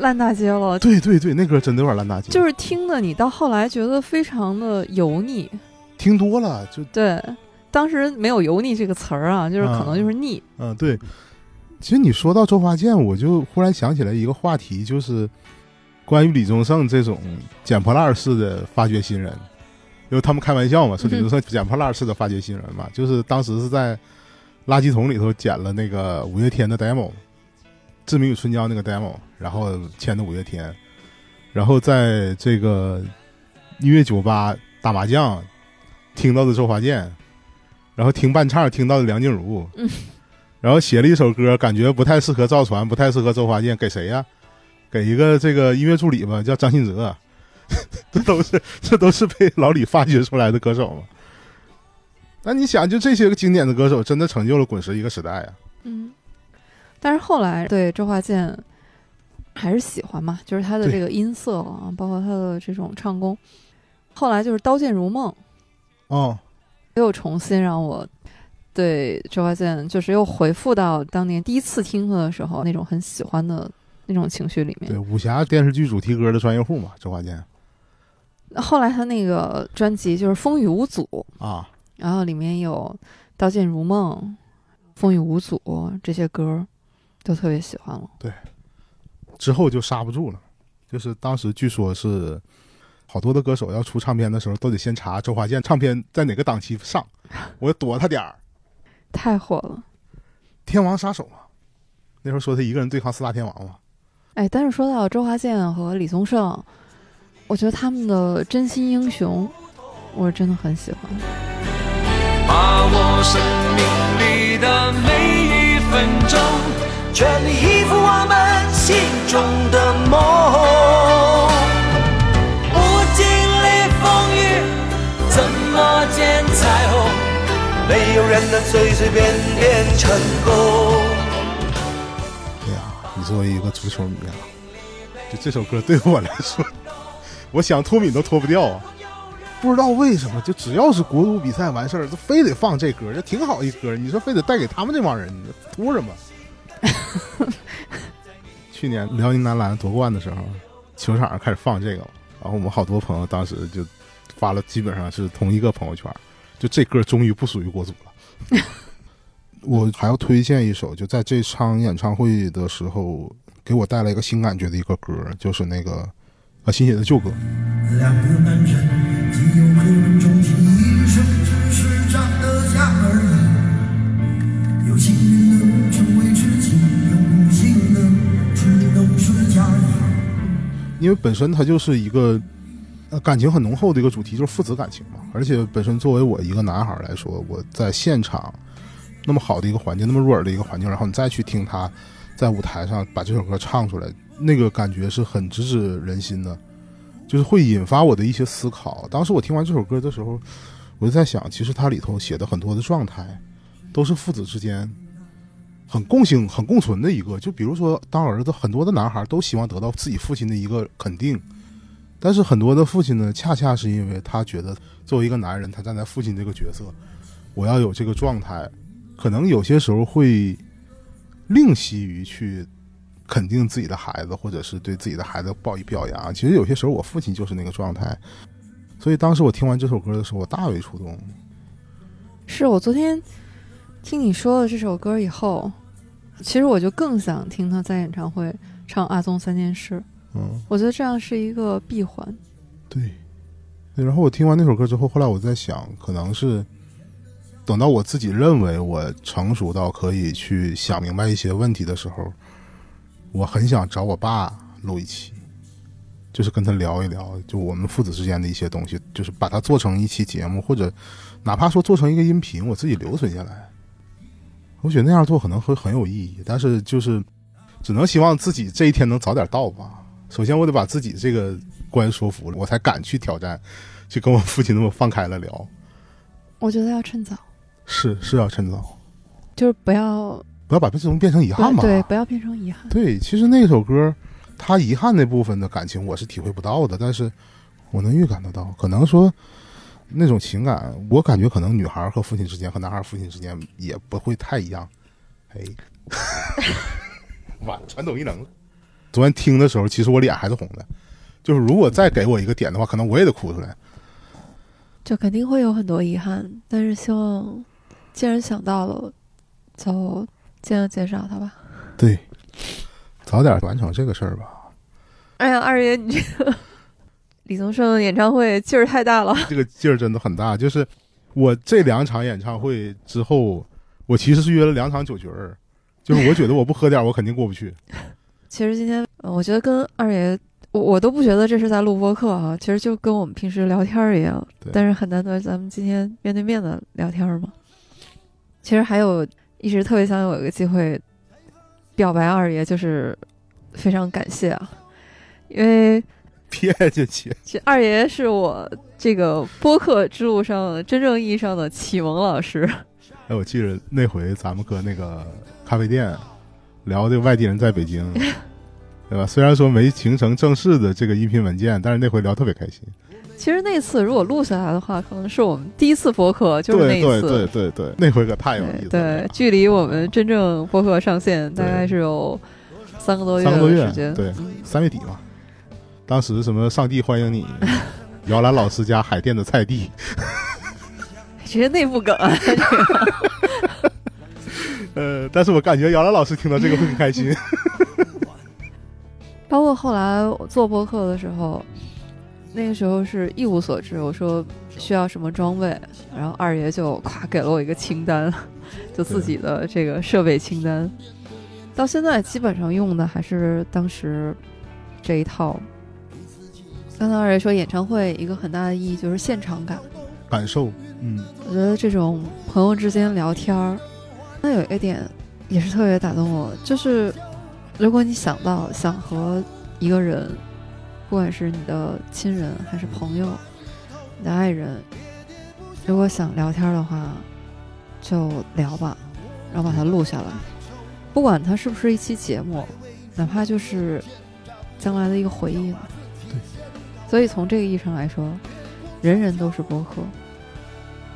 烂大街了，对对对，那歌真的有点烂大街，就是听的你到后来觉得非常的油腻。听多了就对，当时没有“油腻”这个词儿啊，就是可能就是腻。嗯，对。其实你说到周华健，我就忽然想起来一个话题，就是关于李宗盛这种捡破烂式的发掘新人，因为他们开玩笑嘛，说李宗盛捡破烂式的发掘新人嘛，就是当时是在垃圾桶里头捡了那个五月天的 demo，《志明与春娇》那个 demo，然后签的五月天，然后在这个音乐酒吧打麻将听到的周华健，然后听伴唱听到的梁静茹，嗯然后写了一首歌，感觉不太适合赵传，不太适合周华健，给谁呀？给一个这个音乐助理吧，叫张信哲。这都是这都是被老李发掘出来的歌手嘛。那你想，就这些个经典的歌手，真的成就了滚石一个时代啊！嗯，但是后来对周华健还是喜欢嘛，就是他的这个音色啊，包括他的这种唱功。后来就是《刀剑如梦》，哦，又重新让我对周华健就是又回复到当年第一次听他的时候那种很喜欢的那种情绪里面对，。武侠电视剧主题歌的专业户嘛，周华健后来他那个专辑就是《风雨无阻》，啊，然后里面有《刀剑如梦》《风雨无阻》这些歌，都特别喜欢了。之后就刹不住了。就是当时据说是好多的歌手要出唱片的时候，都得先查周华健唱片在哪个档期上，我躲他点儿。太火了。天王杀手嘛，那时候说他一个人对抗四大天王嘛。哎，但是说到周华健和李宗盛，我觉得他们的《真心英雄》，我是真的很喜欢。把握生命里的每一分钟，全力以赴我们心中的梦。不经历风雨，怎么见彩虹？没有人能随随便便成功。哎呀，你作为一个足球迷啊，就这首歌对我来说，我想脱敏都脱不掉啊。不知道为什么，就只要是国足比赛完事儿，就非得放这歌，这挺好一歌。你说非得带给他们这帮人，你图什么？去年辽宁男篮夺冠的时候，球场上开始放这个了，然后我们好多朋友当时就发了，基本上是同一个朋友圈，就这歌终于不属于国足了。我还要推荐一首，就在这场演唱会的时候给我带来一个新感觉的一个歌，就是那个啊新写的旧歌。两个男人因为本身它就是一个呃感情很浓厚的一个主题，就是父子感情嘛。而且本身作为我一个男孩来说，我在现场那么好的一个环境，那么入耳的一个环境，然后你再去听他在舞台上把这首歌唱出来，那个感觉是很直指人心的，就是会引发我的一些思考。当时我听完这首歌的时候，我就在想，其实它里头写的很多的状态，都是父子之间很共性、很共存的一个。就比如说，当儿子，很多的男孩都希望得到自己父亲的一个肯定，但是很多的父亲呢，恰恰是因为他觉得作为一个男人，他站在父亲这个角色，我要有这个状态，可能有些时候会吝惜于去肯定自己的孩子，或者是对自己的孩子报以表扬。其实有些时候，我父亲就是那个状态。所以当时我听完这首歌的时候，我大为触动。是我昨天听你说了这首歌以后，其实我就更想听他在演唱会唱《阿宗三件事》，嗯，我觉得这样是一个闭环。对。对然后我听完那首歌之后，后来我在想，可能是等到我自己认为我成熟到可以去想明白一些问题的时候，我很想找我爸录一期，就是跟他聊一聊，就我们父子之间的一些东西，就是把它做成一期节目，或者哪怕说做成一个音频，我自己留存下来。我觉得那样做可能会很有意义，但是就是只能希望自己这一天能早点到吧。首先，我得把自己这个关说服了，我才敢去挑战，去跟我父亲那么放开了聊。我觉得要趁早，是是要趁早，就是不要不要把这种变成遗憾吧。对，不要变成遗憾。对，其实那首歌，他遗憾那部分的感情我是体会不到的，但是我能预感得到，可能说那种情感，我感觉可能女孩和父亲之间和男孩父亲之间也不会太一样。哎，晚传统异能了。昨天听的时候，其实我脸还是红的，就是如果再给我一个点的话，可能我也得哭出来。就肯定会有很多遗憾，但是希望既然想到了，就尽量减少它吧。对，早点完成这个事儿吧。哎呀，二爷，你这个李宗盛演唱会劲儿太大了。这个劲儿真的很大。就是我这两场演唱会之后，我其实是约了两场酒局儿，就是我觉得我不喝点儿，我肯定过不去。其实今天，呃我觉得跟二爷，我我都不觉得这是在录播课哈、其实就跟我们平时聊天儿一样。但是很难得咱们今天面对面的聊天儿嘛。其实还有一直特别想有一个机会表白二爷，就是非常感谢啊，因为别进去，其实二爷是我这个播客之路上真正意义上的启蒙老师。哎，我记得那回咱们搁那个咖啡店聊这个外地人在北京，对吧？虽然说没形成正式的这个音频文件，但是那回聊特别开心。其实那次如果录下来的话，可能是我们第一次播客，就是那一次。对对对，那回可太有意思对了。对，距离我们真正播客上线大概是有三个多月三个多月的时间。对嗯三月底嘛，当时什么上帝欢迎你，摇篮老师家海淀的菜地，直接内部梗啊，这 个呃，但是我感觉姚兰老师听到这个会很开心。包括后来我做播客的时候，那个时候是一无所知，我说需要什么装备，然后二爷就咵给了我一个清单，就自己的这个设备清单。到现在基本上用的还是当时这一套。刚才二爷说演唱会一个很大的意义就是现场感，感受，嗯，我觉得这种朋友之间聊天儿，那有一个点也是特别打动我，就是如果你想到想和一个人，不管是你的亲人还是朋友，你的爱人，如果想聊天儿的话，就聊吧，然后把它录下来，不管它是不是一期节目，哪怕就是将来的一个回忆呢。所以从这个意义上来说，人人都是播客，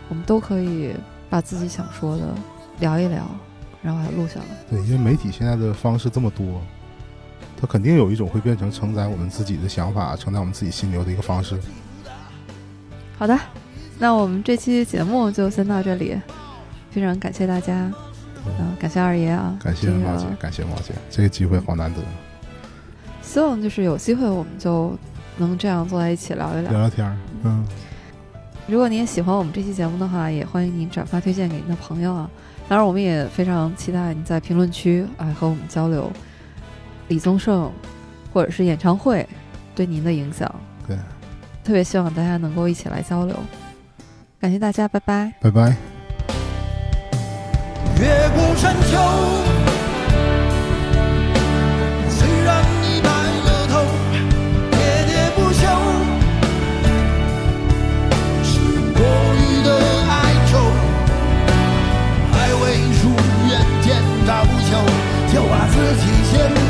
我们都可以把自己想说的聊一聊，然后把它录下来。对，因为媒体现在的方式这么多，它肯定有一种会变成承载我们自己的想法、承载我们自己心流的一个方式。好的，那我们这期节目就先到这里，非常感谢大家，嗯、感谢二爷啊，感谢这个毛姐，感谢毛姐，这个机会好难得，希望就是有机会我们就能这样坐在一起聊一聊。聊聊天儿。嗯，如果您也喜欢我们这期节目的话，也欢迎您转发推荐给您的朋友啊。当然，我们也非常期待您在评论区啊和我们交流李宗盛或者是演唱会对您的影响。对，特别希望大家能够一起来交流。感谢大家，拜拜。拜拜。越过山丘，自